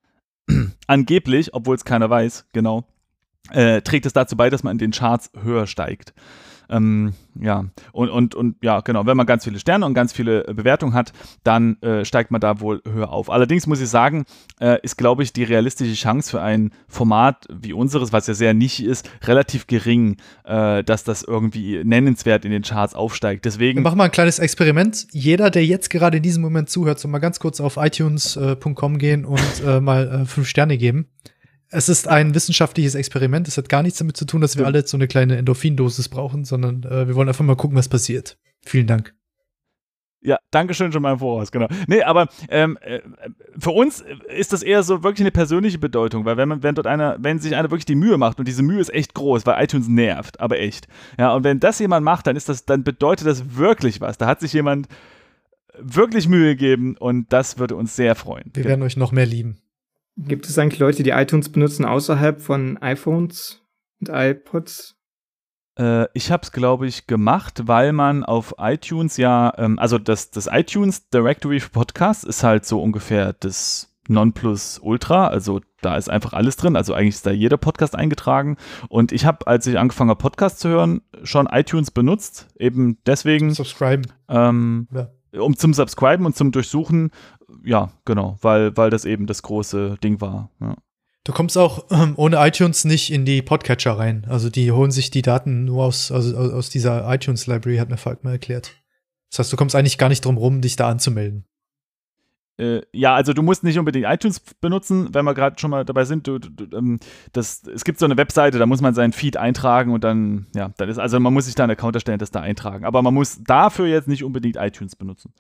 angeblich, obwohl es keiner weiß, genau, äh, trägt es dazu bei, dass man in den Charts höher steigt. Ähm, ja, und, und, und ja, genau, wenn man ganz viele Sterne und ganz viele äh, Bewertungen hat, dann äh, steigt man da wohl höher auf. Allerdings muss ich sagen, äh, ist, glaube ich, die realistische Chance für ein Format wie unseres, was ja sehr nischig ist, relativ gering, äh, dass das irgendwie nennenswert in den Charts aufsteigt. Deswegen. Machen mal ein kleines Experiment. Jeder, der jetzt gerade in diesem Moment zuhört, soll mal ganz kurz auf itunes.com gehen und äh, mal äh, fünf Sterne geben es ist ein wissenschaftliches Experiment. Es hat gar nichts damit zu tun, dass wir alle so eine kleine Endorphindosis brauchen, sondern äh, wir wollen einfach mal gucken, was passiert. Vielen Dank. Ja, Dankeschön schon mal im Voraus, genau. Nee, aber ähm, äh, für uns ist das eher so wirklich eine persönliche Bedeutung, weil wenn man, wenn dort einer, wenn sich einer wirklich die Mühe macht und diese Mühe ist echt groß, weil iTunes nervt, aber echt. Ja, und wenn das jemand macht, dann ist das, dann bedeutet das wirklich was. Da hat sich jemand wirklich Mühe gegeben und das würde uns sehr freuen. Wir genau. werden euch noch mehr lieben. Gibt es eigentlich Leute, die iTunes benutzen außerhalb von iPhones und iPods? Äh, ich habe es, glaube ich, gemacht, weil man auf iTunes ja, ähm, also das, das iTunes Directory für Podcasts ist halt so ungefähr das Nonplus-Ultra, also da ist einfach alles drin, also eigentlich ist da jeder Podcast eingetragen und ich habe, als ich angefangen habe, Podcasts zu hören, schon iTunes benutzt, eben deswegen. Subscriben. Ähm, ja um zum Subscriben und zum Durchsuchen, ja, genau, weil, weil das eben das große Ding war. Ja. Du kommst auch ähm, ohne iTunes nicht in die Podcatcher rein. Also die holen sich die Daten nur aus, also aus dieser iTunes-Library, hat mir Falk mal erklärt. Das heißt, du kommst eigentlich gar nicht drum rum, dich da anzumelden. Äh, ja, also du musst nicht unbedingt iTunes benutzen, wenn wir gerade schon mal dabei sind. Du, du, ähm, das, es gibt so eine Webseite, da muss man seinen Feed eintragen und dann, ja, dann ist, also man muss sich da einen Account erstellen, das da eintragen. Aber man muss dafür jetzt nicht unbedingt iTunes benutzen.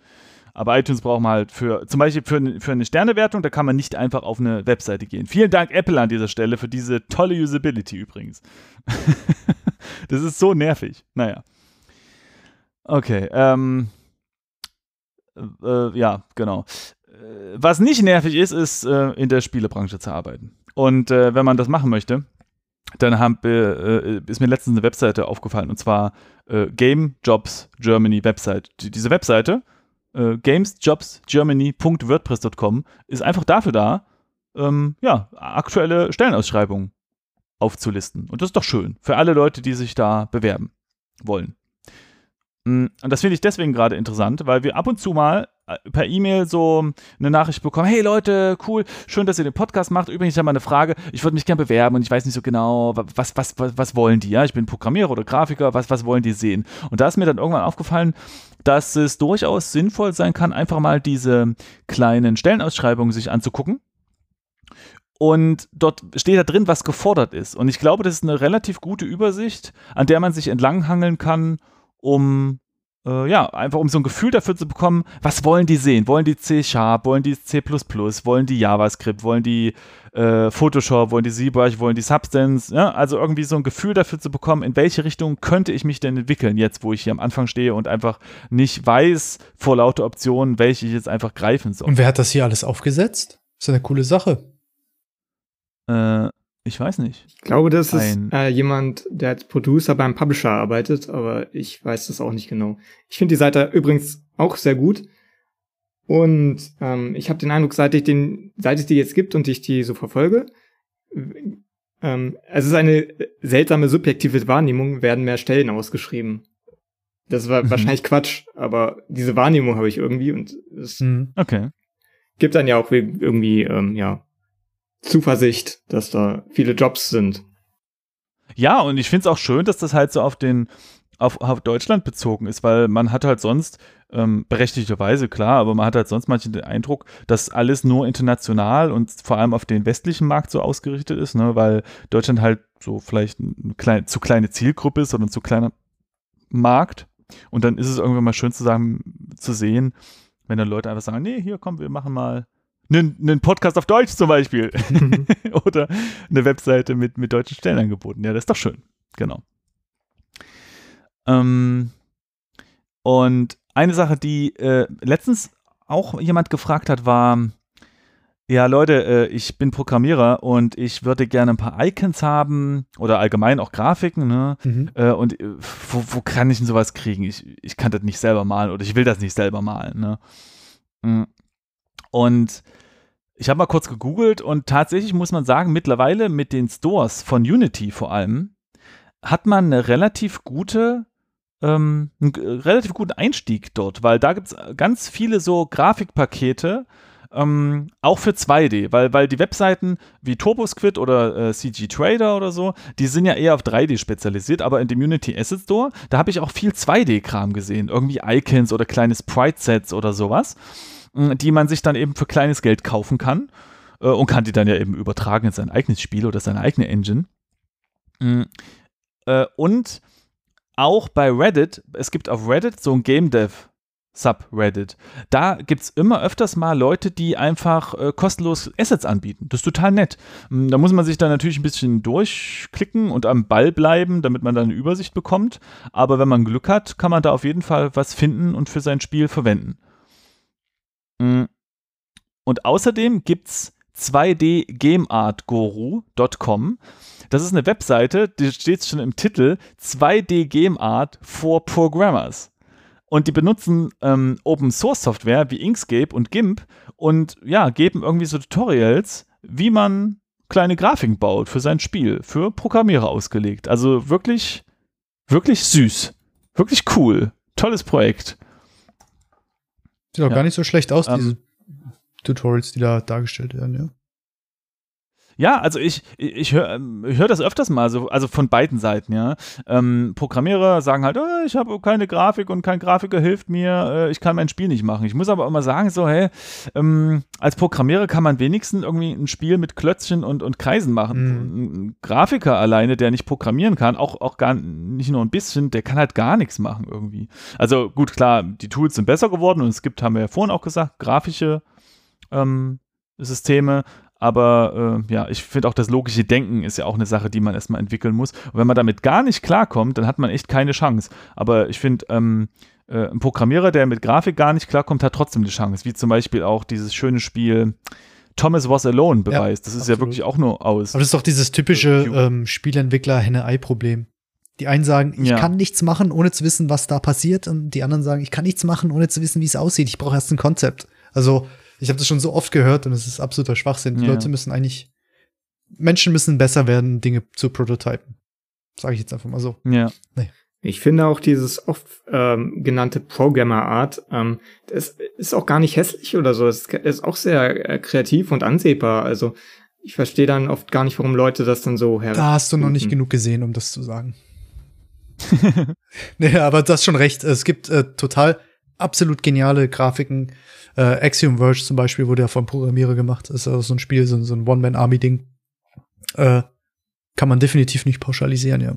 Aber iTunes braucht man halt für, zum Beispiel für, für eine Sternewertung, da kann man nicht einfach auf eine Webseite gehen. Vielen Dank, Apple, an dieser Stelle für diese tolle Usability übrigens. das ist so nervig. Naja. Okay, ähm, äh, ja, genau was nicht nervig ist, ist äh, in der Spielebranche zu arbeiten. Und äh, wenn man das machen möchte, dann hab, äh, ist mir letztens eine Webseite aufgefallen und zwar äh, Game Jobs Germany Website. Die, diese Webseite, äh, gamesjobsgermany.wordpress.com, ist einfach dafür da, ähm, ja, aktuelle Stellenausschreibungen aufzulisten. Und das ist doch schön für alle Leute, die sich da bewerben wollen. Mm, und das finde ich deswegen gerade interessant, weil wir ab und zu mal per E-Mail so eine Nachricht bekommen, hey Leute, cool, schön, dass ihr den Podcast macht. Übrigens, ich habe mal eine Frage, ich würde mich gerne bewerben und ich weiß nicht so genau, was, was, was, was wollen die? Ja, ich bin Programmierer oder Grafiker, was, was wollen die sehen? Und da ist mir dann irgendwann aufgefallen, dass es durchaus sinnvoll sein kann, einfach mal diese kleinen Stellenausschreibungen sich anzugucken. Und dort steht da drin, was gefordert ist. Und ich glaube, das ist eine relativ gute Übersicht, an der man sich entlanghangeln kann, um äh, ja, einfach um so ein Gefühl dafür zu bekommen, was wollen die sehen? Wollen die C-Sharp, wollen die C++, wollen die JavaScript, wollen die äh, Photoshop, wollen die ZBrush, wollen die Substance? Ja? Also irgendwie so ein Gefühl dafür zu bekommen, in welche Richtung könnte ich mich denn entwickeln, jetzt wo ich hier am Anfang stehe und einfach nicht weiß vor lauter Optionen, welche ich jetzt einfach greifen soll. Und wer hat das hier alles aufgesetzt? Ist eine coole Sache. Äh, ich weiß nicht. Ich glaube, das ist äh, jemand, der als Producer beim Publisher arbeitet, aber ich weiß das auch nicht genau. Ich finde die Seite übrigens auch sehr gut. Und ähm, ich habe den Eindruck, seit ich den, seit es die jetzt gibt und ich die so verfolge, ähm, es ist eine seltsame subjektive Wahrnehmung, werden mehr Stellen ausgeschrieben. Das war mhm. wahrscheinlich Quatsch, aber diese Wahrnehmung habe ich irgendwie und es mhm. okay. gibt dann ja auch irgendwie, ähm, ja, Zuversicht, dass da viele Jobs sind. Ja, und ich finde es auch schön, dass das halt so auf den auf, auf Deutschland bezogen ist, weil man hat halt sonst, ähm, berechtigterweise klar, aber man hat halt sonst manchmal den Eindruck, dass alles nur international und vor allem auf den westlichen Markt so ausgerichtet ist, ne, weil Deutschland halt so vielleicht eine kleine, zu kleine Zielgruppe ist oder ein zu kleiner Markt. Und dann ist es irgendwann mal schön zu sagen, zu sehen, wenn dann Leute einfach sagen, nee, hier komm, wir machen mal einen, einen Podcast auf Deutsch zum Beispiel. Mhm. Oder eine Webseite mit, mit deutschen Stellenangeboten. Ja, das ist doch schön. Genau. Ähm, und eine Sache, die äh, letztens auch jemand gefragt hat, war, ja, Leute, äh, ich bin Programmierer und ich würde gerne ein paar Icons haben oder allgemein auch Grafiken, ne? Mhm. Äh, und äh, wo, wo, kann ich denn sowas kriegen? Ich, ich kann das nicht selber malen oder ich will das nicht selber malen, ne? Mhm. Und ich habe mal kurz gegoogelt und tatsächlich muss man sagen, mittlerweile mit den Stores von Unity vor allem, hat man eine relativ gute ähm, einen relativ guten Einstieg dort, weil da gibt es ganz viele so Grafikpakete, ähm, auch für 2D, weil, weil die Webseiten wie TurboSquid oder äh, CG Trader oder so, die sind ja eher auf 3D spezialisiert, aber in dem Unity Asset Store, da habe ich auch viel 2D-Kram gesehen, irgendwie Icons oder kleine Sprite-Sets oder sowas, die man sich dann eben für kleines Geld kaufen kann äh, und kann die dann ja eben übertragen in sein eigenes Spiel oder seine eigene Engine. Mhm. Äh, und auch bei Reddit, es gibt auf Reddit so ein Game Dev Subreddit. Da gibt es immer öfters mal Leute, die einfach äh, kostenlos Assets anbieten. Das ist total nett. Da muss man sich dann natürlich ein bisschen durchklicken und am Ball bleiben, damit man dann eine Übersicht bekommt. Aber wenn man Glück hat, kann man da auf jeden Fall was finden und für sein Spiel verwenden. Hm. Und außerdem gibt es 2dgameartguru.com. Das ist eine Webseite, die steht schon im Titel 2D Game for Programmers. Und die benutzen ähm, Open Source Software wie Inkscape und GIMP und ja, geben irgendwie so Tutorials, wie man kleine Grafiken baut für sein Spiel, für Programmierer ausgelegt. Also wirklich, wirklich süß. Wirklich cool. Tolles Projekt. Sieht auch ja. gar nicht so schlecht aus, ähm, diese Tutorials, die da dargestellt werden, ja. Ja, also ich, ich höre ähm, hör das öfters mal, so, also von beiden Seiten, ja. Ähm, Programmierer sagen halt, oh, ich habe keine Grafik und kein Grafiker hilft mir, äh, ich kann mein Spiel nicht machen. Ich muss aber immer sagen, so, hey, ähm, als Programmierer kann man wenigstens irgendwie ein Spiel mit Klötzchen und, und Kreisen machen. Mhm. Ein Grafiker alleine, der nicht programmieren kann, auch, auch gar nicht nur ein bisschen, der kann halt gar nichts machen irgendwie. Also gut, klar, die Tools sind besser geworden und es gibt, haben wir ja vorhin auch gesagt, grafische ähm, Systeme, aber äh, ja, ich finde auch das logische Denken ist ja auch eine Sache, die man erstmal entwickeln muss. Und wenn man damit gar nicht klarkommt, dann hat man echt keine Chance. Aber ich finde, ähm, äh, ein Programmierer, der mit Grafik gar nicht klarkommt, hat trotzdem eine Chance. Wie zum Beispiel auch dieses schöne Spiel Thomas Was Alone beweist. Ja, das ist absolut. ja wirklich auch nur aus. Aber das ist doch dieses typische ähm, Spielentwickler-Henne-Ei-Problem. Die einen sagen, ich ja. kann nichts machen, ohne zu wissen, was da passiert. Und die anderen sagen, ich kann nichts machen, ohne zu wissen, wie es aussieht. Ich brauche erst ein Konzept. Also ich habe das schon so oft gehört und es ist absoluter Schwachsinn. Die ja. Leute müssen eigentlich, Menschen müssen besser werden, Dinge zu prototypen. Sage ich jetzt einfach mal so. Ja. Nee. Ich finde auch dieses oft ähm, genannte Programmer Art, ähm, das ist auch gar nicht hässlich oder so. Es ist auch sehr äh, kreativ und ansehbar. Also ich verstehe dann oft gar nicht, warum Leute das dann so her. Da hast du noch nicht genug gesehen, um das zu sagen. nee, aber das schon recht. Es gibt äh, total absolut geniale Grafiken. Äh, Axiom Verge zum Beispiel wurde ja vom Programmierer gemacht. Das ist also so ein Spiel, so, so ein One-Man-Army-Ding. Äh, kann man definitiv nicht pauschalisieren, ja.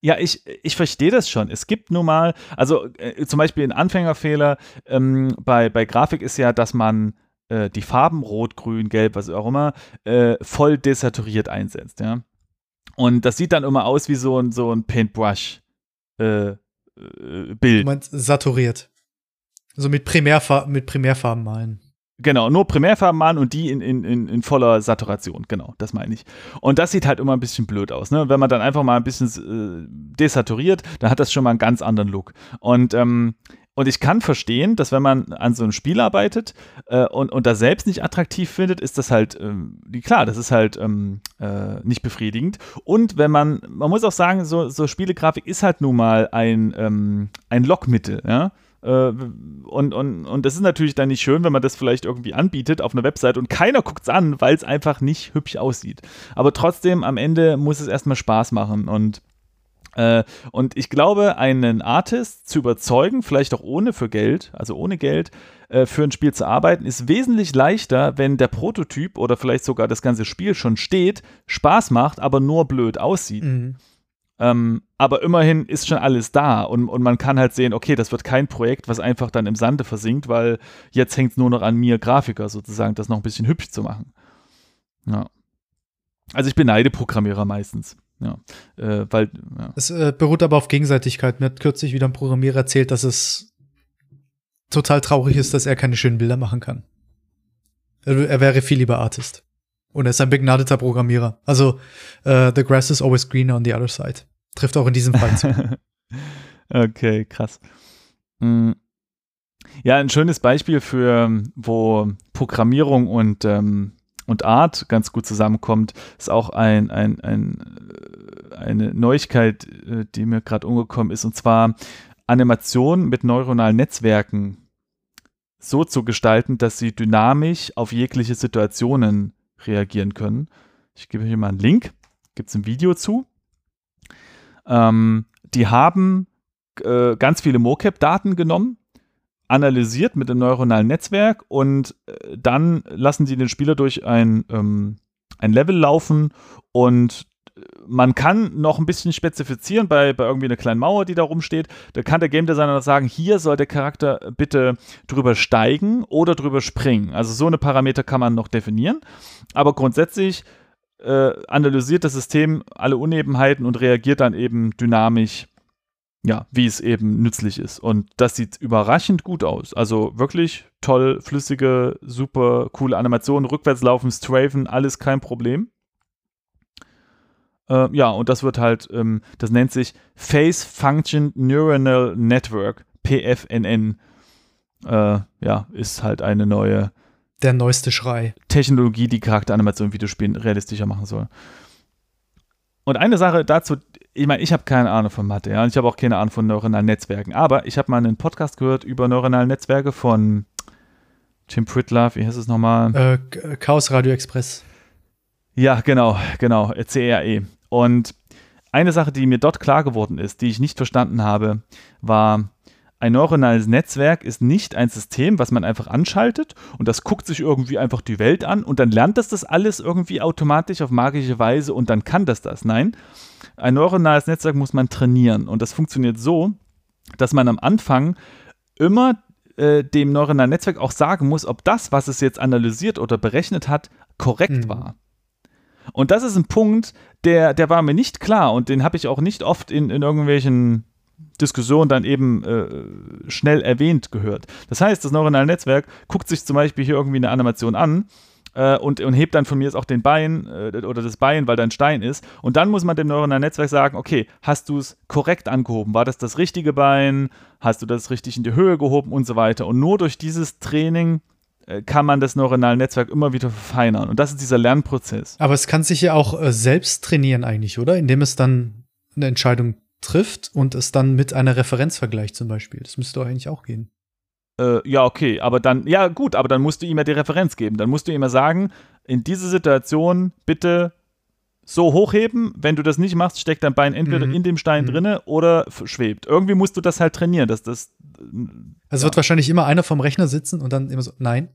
Ja, ich, ich verstehe das schon. Es gibt nun mal, also äh, zum Beispiel ein Anfängerfehler ähm, bei, bei Grafik ist ja, dass man äh, die Farben Rot, Grün, Gelb, was auch immer, äh, voll desaturiert einsetzt, ja. Und das sieht dann immer aus wie so ein, so ein Paintbrush. Äh, Bild. Du meinst saturiert. Also mit, Primärfar mit Primärfarben malen. Genau, nur Primärfarben malen und die in, in, in, in voller Saturation. Genau, das meine ich. Und das sieht halt immer ein bisschen blöd aus. Ne? Wenn man dann einfach mal ein bisschen äh, desaturiert, dann hat das schon mal einen ganz anderen Look. Und ähm, und ich kann verstehen, dass wenn man an so einem Spiel arbeitet äh, und, und das selbst nicht attraktiv findet, ist das halt, ähm, klar, das ist halt ähm, äh, nicht befriedigend. Und wenn man, man muss auch sagen, so, so Spielegrafik ist halt nun mal ein, ähm, ein Lockmittel, ja. Äh, und, und, und das ist natürlich dann nicht schön, wenn man das vielleicht irgendwie anbietet auf einer Website und keiner guckt es an, weil es einfach nicht hübsch aussieht. Aber trotzdem, am Ende muss es erstmal Spaß machen und äh, und ich glaube, einen Artist zu überzeugen, vielleicht auch ohne für Geld, also ohne Geld, äh, für ein Spiel zu arbeiten, ist wesentlich leichter, wenn der Prototyp oder vielleicht sogar das ganze Spiel schon steht, Spaß macht, aber nur blöd aussieht. Mhm. Ähm, aber immerhin ist schon alles da und, und man kann halt sehen, okay, das wird kein Projekt, was einfach dann im Sande versinkt, weil jetzt hängt es nur noch an mir, Grafiker sozusagen, das noch ein bisschen hübsch zu machen. Ja. Also ich beneide Programmierer meistens. Ja, äh, weil. Ja. Es äh, beruht aber auf Gegenseitigkeit. Mir hat kürzlich wieder ein Programmierer erzählt, dass es total traurig ist, dass er keine schönen Bilder machen kann. Er, er wäre viel lieber Artist. Und er ist ein begnadeter Programmierer. Also, uh, the grass is always greener on the other side. Trifft auch in diesem Fall zu. okay, krass. Mhm. Ja, ein schönes Beispiel für, wo Programmierung und, ähm, und Art ganz gut zusammenkommt, ist auch ein, ein, ein, eine Neuigkeit, äh, die mir gerade umgekommen ist, und zwar Animation mit neuronalen Netzwerken so zu gestalten, dass sie dynamisch auf jegliche Situationen reagieren können. Ich gebe hier mal einen Link, gibt es ein Video zu. Ähm, die haben äh, ganz viele MoCap-Daten genommen, analysiert mit dem neuronalen Netzwerk und äh, dann lassen sie den Spieler durch ein, ähm, ein Level laufen und man kann noch ein bisschen spezifizieren bei, bei irgendwie einer kleinen Mauer, die da rumsteht. Da kann der Game Designer sagen, hier soll der Charakter bitte drüber steigen oder drüber springen. Also so eine Parameter kann man noch definieren. Aber grundsätzlich äh, analysiert das System alle Unebenheiten und reagiert dann eben dynamisch, ja, wie es eben nützlich ist. Und das sieht überraschend gut aus. Also wirklich toll, flüssige, super coole Animationen, rückwärts laufen, strafen, alles kein Problem. Äh, ja, und das wird halt, ähm, das nennt sich Face Function Neuronal Network, PFNN. Äh, ja, ist halt eine neue. Der neueste Schrei. Technologie, die Charakteranimation in Videospielen realistischer machen soll. Und eine Sache dazu, ich meine, ich habe keine Ahnung von Mathe, ja, und ich habe auch keine Ahnung von neuronalen Netzwerken, aber ich habe mal einen Podcast gehört über neuronale Netzwerke von Jim Pritlove, wie heißt es nochmal? Äh, Chaos Radio Express. Ja, genau, genau, CRE. Und eine Sache, die mir dort klar geworden ist, die ich nicht verstanden habe, war, ein neuronales Netzwerk ist nicht ein System, was man einfach anschaltet und das guckt sich irgendwie einfach die Welt an und dann lernt das das alles irgendwie automatisch auf magische Weise und dann kann das das. Nein, ein neuronales Netzwerk muss man trainieren und das funktioniert so, dass man am Anfang immer äh, dem neuronalen Netzwerk auch sagen muss, ob das, was es jetzt analysiert oder berechnet hat, korrekt mhm. war. Und das ist ein Punkt, der, der war mir nicht klar und den habe ich auch nicht oft in, in irgendwelchen Diskussionen dann eben äh, schnell erwähnt gehört. Das heißt, das neuronale Netzwerk guckt sich zum Beispiel hier irgendwie eine Animation an äh, und, und hebt dann von mir jetzt auch den Bein äh, oder das Bein, weil da ein Stein ist. Und dann muss man dem neuronalen Netzwerk sagen, okay, hast du es korrekt angehoben? War das das richtige Bein? Hast du das richtig in die Höhe gehoben und so weiter? Und nur durch dieses Training äh, kann man das neuronale Netzwerk immer wieder verfeinern. Und das ist dieser Lernprozess. Aber es kann sich ja auch äh, selbst trainieren eigentlich, oder? Indem es dann eine Entscheidung trifft und es dann mit einer Referenz vergleicht zum Beispiel. Das müsste doch eigentlich auch gehen. Äh, ja, okay, aber dann, ja gut, aber dann musst du ihm ja die Referenz geben. Dann musst du ihm ja sagen, in diese Situation bitte so hochheben. Wenn du das nicht machst, steckt dein Bein entweder mhm. in dem Stein mhm. drinne oder schwebt. Irgendwie musst du das halt trainieren, dass das. Also ja. wird wahrscheinlich immer einer vom Rechner sitzen und dann immer so, nein,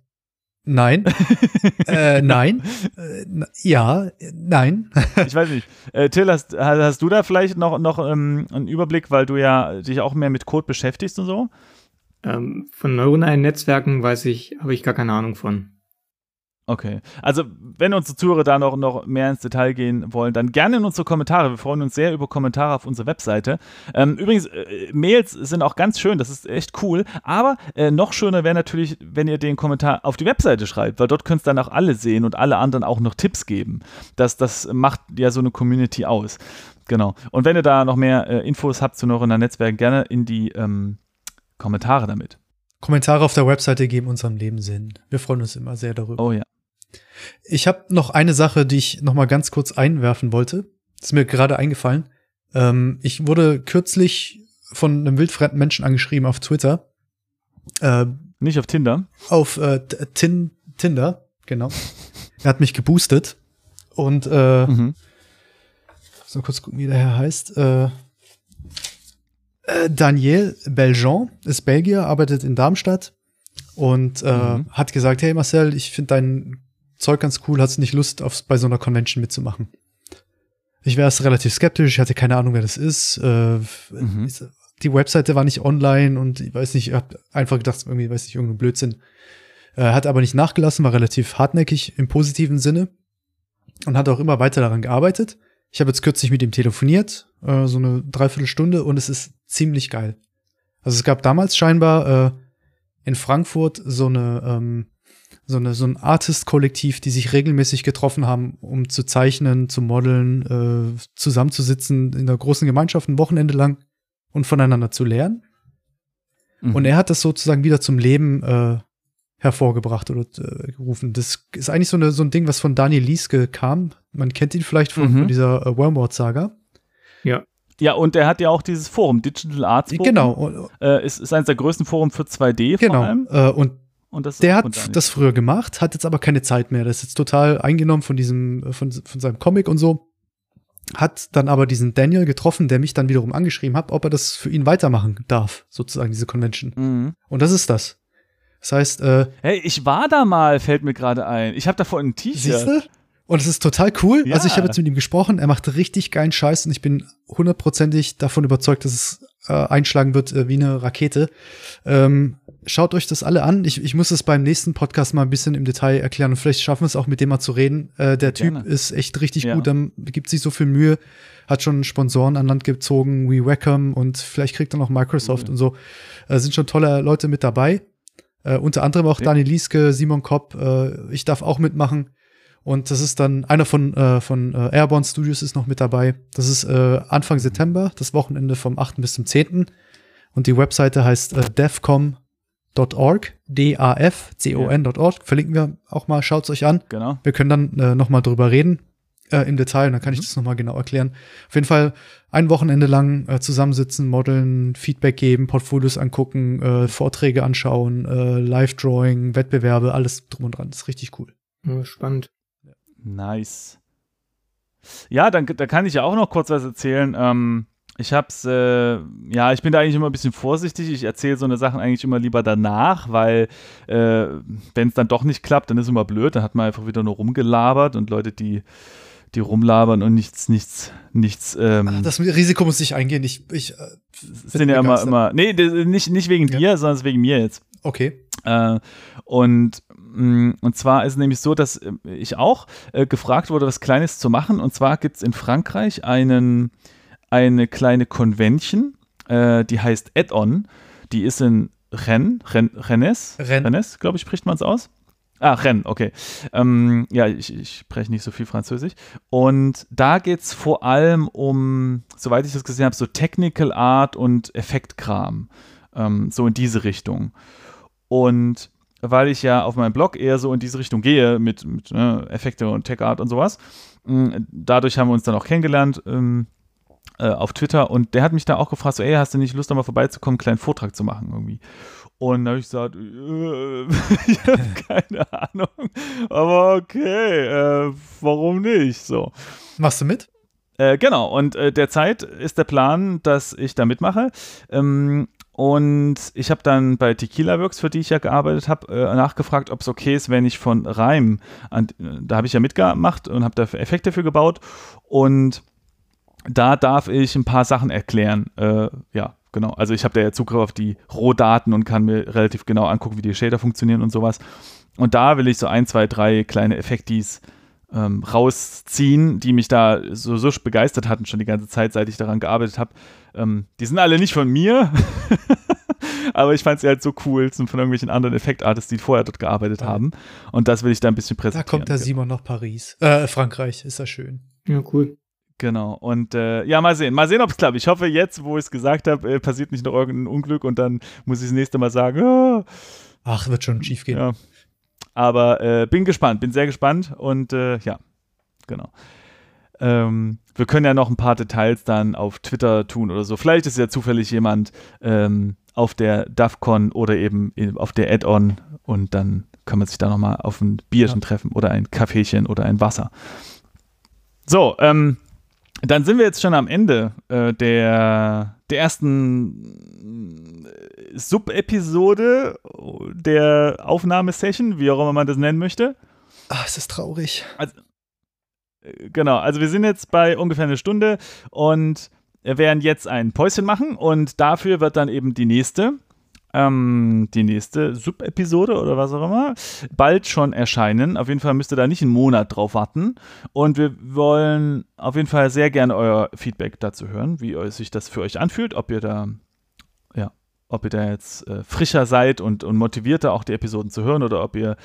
Nein. äh, nein. Äh, ja, nein. ich weiß nicht. Äh, Till, hast, hast du da vielleicht noch, noch ähm, einen Überblick, weil du ja dich auch mehr mit Code beschäftigst und so? Ähm, von neuronalen Netzwerken weiß ich, habe ich gar keine Ahnung von. Okay. Also, wenn unsere Zuhörer da noch, noch mehr ins Detail gehen wollen, dann gerne in unsere Kommentare. Wir freuen uns sehr über Kommentare auf unserer Webseite. Ähm, übrigens, äh, Mails sind auch ganz schön, das ist echt cool. Aber äh, noch schöner wäre natürlich, wenn ihr den Kommentar auf die Webseite schreibt, weil dort könnt ihr dann auch alle sehen und alle anderen auch noch Tipps geben. Das, das macht ja so eine Community aus. Genau. Und wenn ihr da noch mehr äh, Infos habt zu neuronalen Netzwerken, gerne in die ähm, Kommentare damit. Kommentare auf der Webseite geben unserem Leben Sinn. Wir freuen uns immer sehr darüber. Oh ja. Ich habe noch eine Sache, die ich noch mal ganz kurz einwerfen wollte. Das ist mir gerade eingefallen. Ähm, ich wurde kürzlich von einem wildfremden Menschen angeschrieben auf Twitter. Äh, Nicht auf Tinder? Auf äh, tin Tinder, genau. er hat mich geboostet und äh, mhm. so kurz gucken, wie der Herr heißt. Äh, äh, Daniel Beljean ist Belgier, arbeitet in Darmstadt und äh, mhm. hat gesagt, hey Marcel, ich finde dein Zeug ganz cool, hast du nicht Lust, auf, bei so einer Convention mitzumachen? Ich wäre erst relativ skeptisch, ich hatte keine Ahnung, wer das ist. Äh, mhm. Die Webseite war nicht online und ich weiß nicht, ich hab einfach gedacht, irgendwie, weiß nicht, irgendein Blödsinn. Äh, hat aber nicht nachgelassen, war relativ hartnäckig im positiven Sinne und hat auch immer weiter daran gearbeitet. Ich habe jetzt kürzlich mit ihm telefoniert, äh, so eine Dreiviertelstunde, und es ist ziemlich geil. Also es gab damals scheinbar äh, in Frankfurt so eine, ähm, so eine so ein Artist-Kollektiv, die sich regelmäßig getroffen haben, um zu zeichnen, zu modeln, äh, zusammenzusitzen in einer großen Gemeinschaft ein Wochenende lang und voneinander zu lernen. Mhm. Und er hat das sozusagen wieder zum Leben äh, hervorgebracht oder äh, gerufen. Das ist eigentlich so, eine, so ein Ding, was von Daniel Lieske kam. Man kennt ihn vielleicht von, mhm. von dieser äh, Wormwood-Saga. Ja. Ja, und er hat ja auch dieses Forum, Digital Arts Forum. Genau. Äh, ist, ist eines der größten Foren für 2D genau. vor allem. Äh, und der hat das früher gemacht, hat jetzt aber keine Zeit mehr. Das ist jetzt total eingenommen von diesem, von, von seinem Comic und so. Hat dann aber diesen Daniel getroffen, der mich dann wiederum angeschrieben hat, ob er das für ihn weitermachen darf, sozusagen, diese Convention. Mhm. Und das ist das. Das heißt, äh, Hey, ich war da mal, fällt mir gerade ein. Ich habe da vorhin ein T-Shirt. Und es ist total cool. Ja. Also ich habe jetzt mit ihm gesprochen, er macht richtig geilen Scheiß und ich bin hundertprozentig davon überzeugt, dass es äh, einschlagen wird äh, wie eine Rakete. Ähm, schaut euch das alle an. Ich, ich muss es beim nächsten Podcast mal ein bisschen im Detail erklären und vielleicht schaffen wir es auch mit dem mal zu reden. Äh, der Typ Gerne. ist echt richtig ja. gut, dann gibt sich so viel Mühe, hat schon Sponsoren an Land gezogen, wie Wacom und vielleicht kriegt er noch Microsoft mhm. und so. Äh, sind schon tolle Leute mit dabei. Äh, unter anderem auch ja. Daniel Lieske, Simon Kopp. Äh, ich darf auch mitmachen. Und das ist dann einer von, äh, von äh, Airborne Studios ist noch mit dabei. Das ist äh, Anfang September, das Wochenende vom 8. bis zum 10. Und die Webseite heißt äh, defcom.org, D-A-F-C-O-N.org. Verlinken wir auch mal, schaut's euch an. Genau. Wir können dann äh, noch mal drüber reden äh, im Detail und dann kann mhm. ich das noch mal genau erklären. Auf jeden Fall ein Wochenende lang äh, zusammensitzen, modeln, Feedback geben, Portfolios angucken, äh, Vorträge anschauen, äh, Live-Drawing, Wettbewerbe, alles drum und dran. Das ist richtig cool. Ja, spannend. Nice. Ja, dann da kann ich ja auch noch kurz was erzählen. Ähm, ich hab's, äh, ja, ich bin da eigentlich immer ein bisschen vorsichtig. Ich erzähle so eine Sachen eigentlich immer lieber danach, weil äh, wenn es dann doch nicht klappt, dann ist immer blöd. Dann hat man einfach wieder nur rumgelabert und Leute, die die rumlabern und nichts, nichts, nichts. Ähm, das Risiko muss ich eingehen. Ich, ich äh, sind ja immer, immer. Nee, nicht, nicht wegen ja. dir, sondern wegen mir jetzt. Okay. Äh, und Mm, und zwar ist es nämlich so, dass äh, ich auch äh, gefragt wurde, was Kleines zu machen. Und zwar gibt es in Frankreich einen, eine kleine Convention, äh, die heißt Add-on. Die ist in Rennes, Rennes, Rennes, Rennes glaube ich, spricht man es aus. Ah, Rennes, okay. Ähm, ja, ich, ich spreche nicht so viel Französisch. Und da geht es vor allem um, soweit ich das gesehen habe, so Technical Art und Effektkram. Ähm, so in diese Richtung. Und weil ich ja auf meinem Blog eher so in diese Richtung gehe mit, mit ne, Effekte und Tech Art und sowas. Dadurch haben wir uns dann auch kennengelernt ähm, äh, auf Twitter und der hat mich da auch gefragt, so, ey, hast du nicht Lust, da mal vorbeizukommen, einen kleinen Vortrag zu machen irgendwie? Und da habe ich gesagt, äh, ich habe keine Ahnung, aber okay, äh, warum nicht? So. Machst du mit? Äh, genau, und äh, derzeit ist der Plan, dass ich da mitmache. Ähm, und ich habe dann bei Tequila Works, für die ich ja gearbeitet habe, äh, nachgefragt, ob es okay ist, wenn ich von Reim, an, da habe ich ja mitgemacht und habe da Effekte für gebaut. Und da darf ich ein paar Sachen erklären. Äh, ja, genau. Also ich habe da ja Zugriff auf die Rohdaten und kann mir relativ genau angucken, wie die Shader funktionieren und sowas. Und da will ich so ein, zwei, drei kleine Effektis ähm, rausziehen, die mich da so, so begeistert hatten, schon die ganze Zeit, seit ich daran gearbeitet habe. Ähm, die sind alle nicht von mir, aber ich fand sie halt so cool, sind von irgendwelchen anderen Effektartists, die vorher dort gearbeitet ja. haben. Und das will ich da ein bisschen präsentieren. Da kommt der Simon nach Paris. Äh, Frankreich, ist das schön. Ja, cool. Genau. Und äh, ja, mal sehen. Mal sehen, ob es klappt. Ich hoffe, jetzt, wo ich es gesagt habe, äh, passiert nicht noch irgendein Unglück und dann muss ich das nächste Mal sagen, oh. ach, wird schon schief gehen. Ja. Aber äh, bin gespannt, bin sehr gespannt und äh, ja, genau. Ähm, wir können ja noch ein paar Details dann auf Twitter tun oder so. Vielleicht ist ja zufällig jemand ähm, auf der DAFCON oder eben auf der Add-on und dann kann man sich da nochmal auf ein Bierchen ja. treffen oder ein Kaffeechen oder ein Wasser. So, ähm, dann sind wir jetzt schon am Ende äh, der, der ersten äh, Sub-Episode der Aufnahmesession, wie auch immer man das nennen möchte. Ach, es ist traurig. Also, äh, genau, also wir sind jetzt bei ungefähr eine Stunde und werden jetzt ein Päuschen machen und dafür wird dann eben die nächste ähm, die nächste Sub-Episode oder was auch immer bald schon erscheinen. Auf jeden Fall müsst ihr da nicht einen Monat drauf warten. Und wir wollen auf jeden Fall sehr gerne euer Feedback dazu hören, wie sich das für euch anfühlt, ob ihr da, ja, ob ihr da jetzt äh, frischer seid und, und motivierter auch die Episoden zu hören oder ob ihr,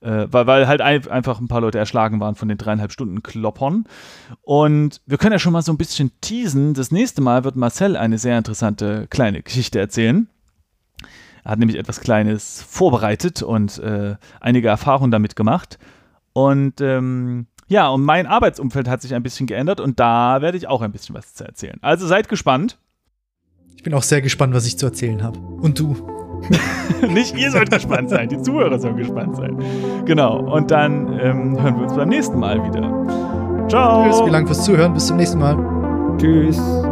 äh, weil, weil halt ein, einfach ein paar Leute erschlagen waren von den dreieinhalb Stunden Kloppern. Und wir können ja schon mal so ein bisschen teasen. Das nächste Mal wird Marcel eine sehr interessante kleine Geschichte erzählen. Er hat nämlich etwas Kleines vorbereitet und äh, einige Erfahrungen damit gemacht. Und ähm, ja, und mein Arbeitsumfeld hat sich ein bisschen geändert und da werde ich auch ein bisschen was zu erzählen. Also seid gespannt. Ich bin auch sehr gespannt, was ich zu erzählen habe. Und du? Nicht ihr sollt gespannt sein, die Zuhörer sollen gespannt sein. Genau, und dann ähm, hören wir uns beim nächsten Mal wieder. Ciao. Tschüss, vielen Dank fürs Zuhören. Bis zum nächsten Mal. Tschüss.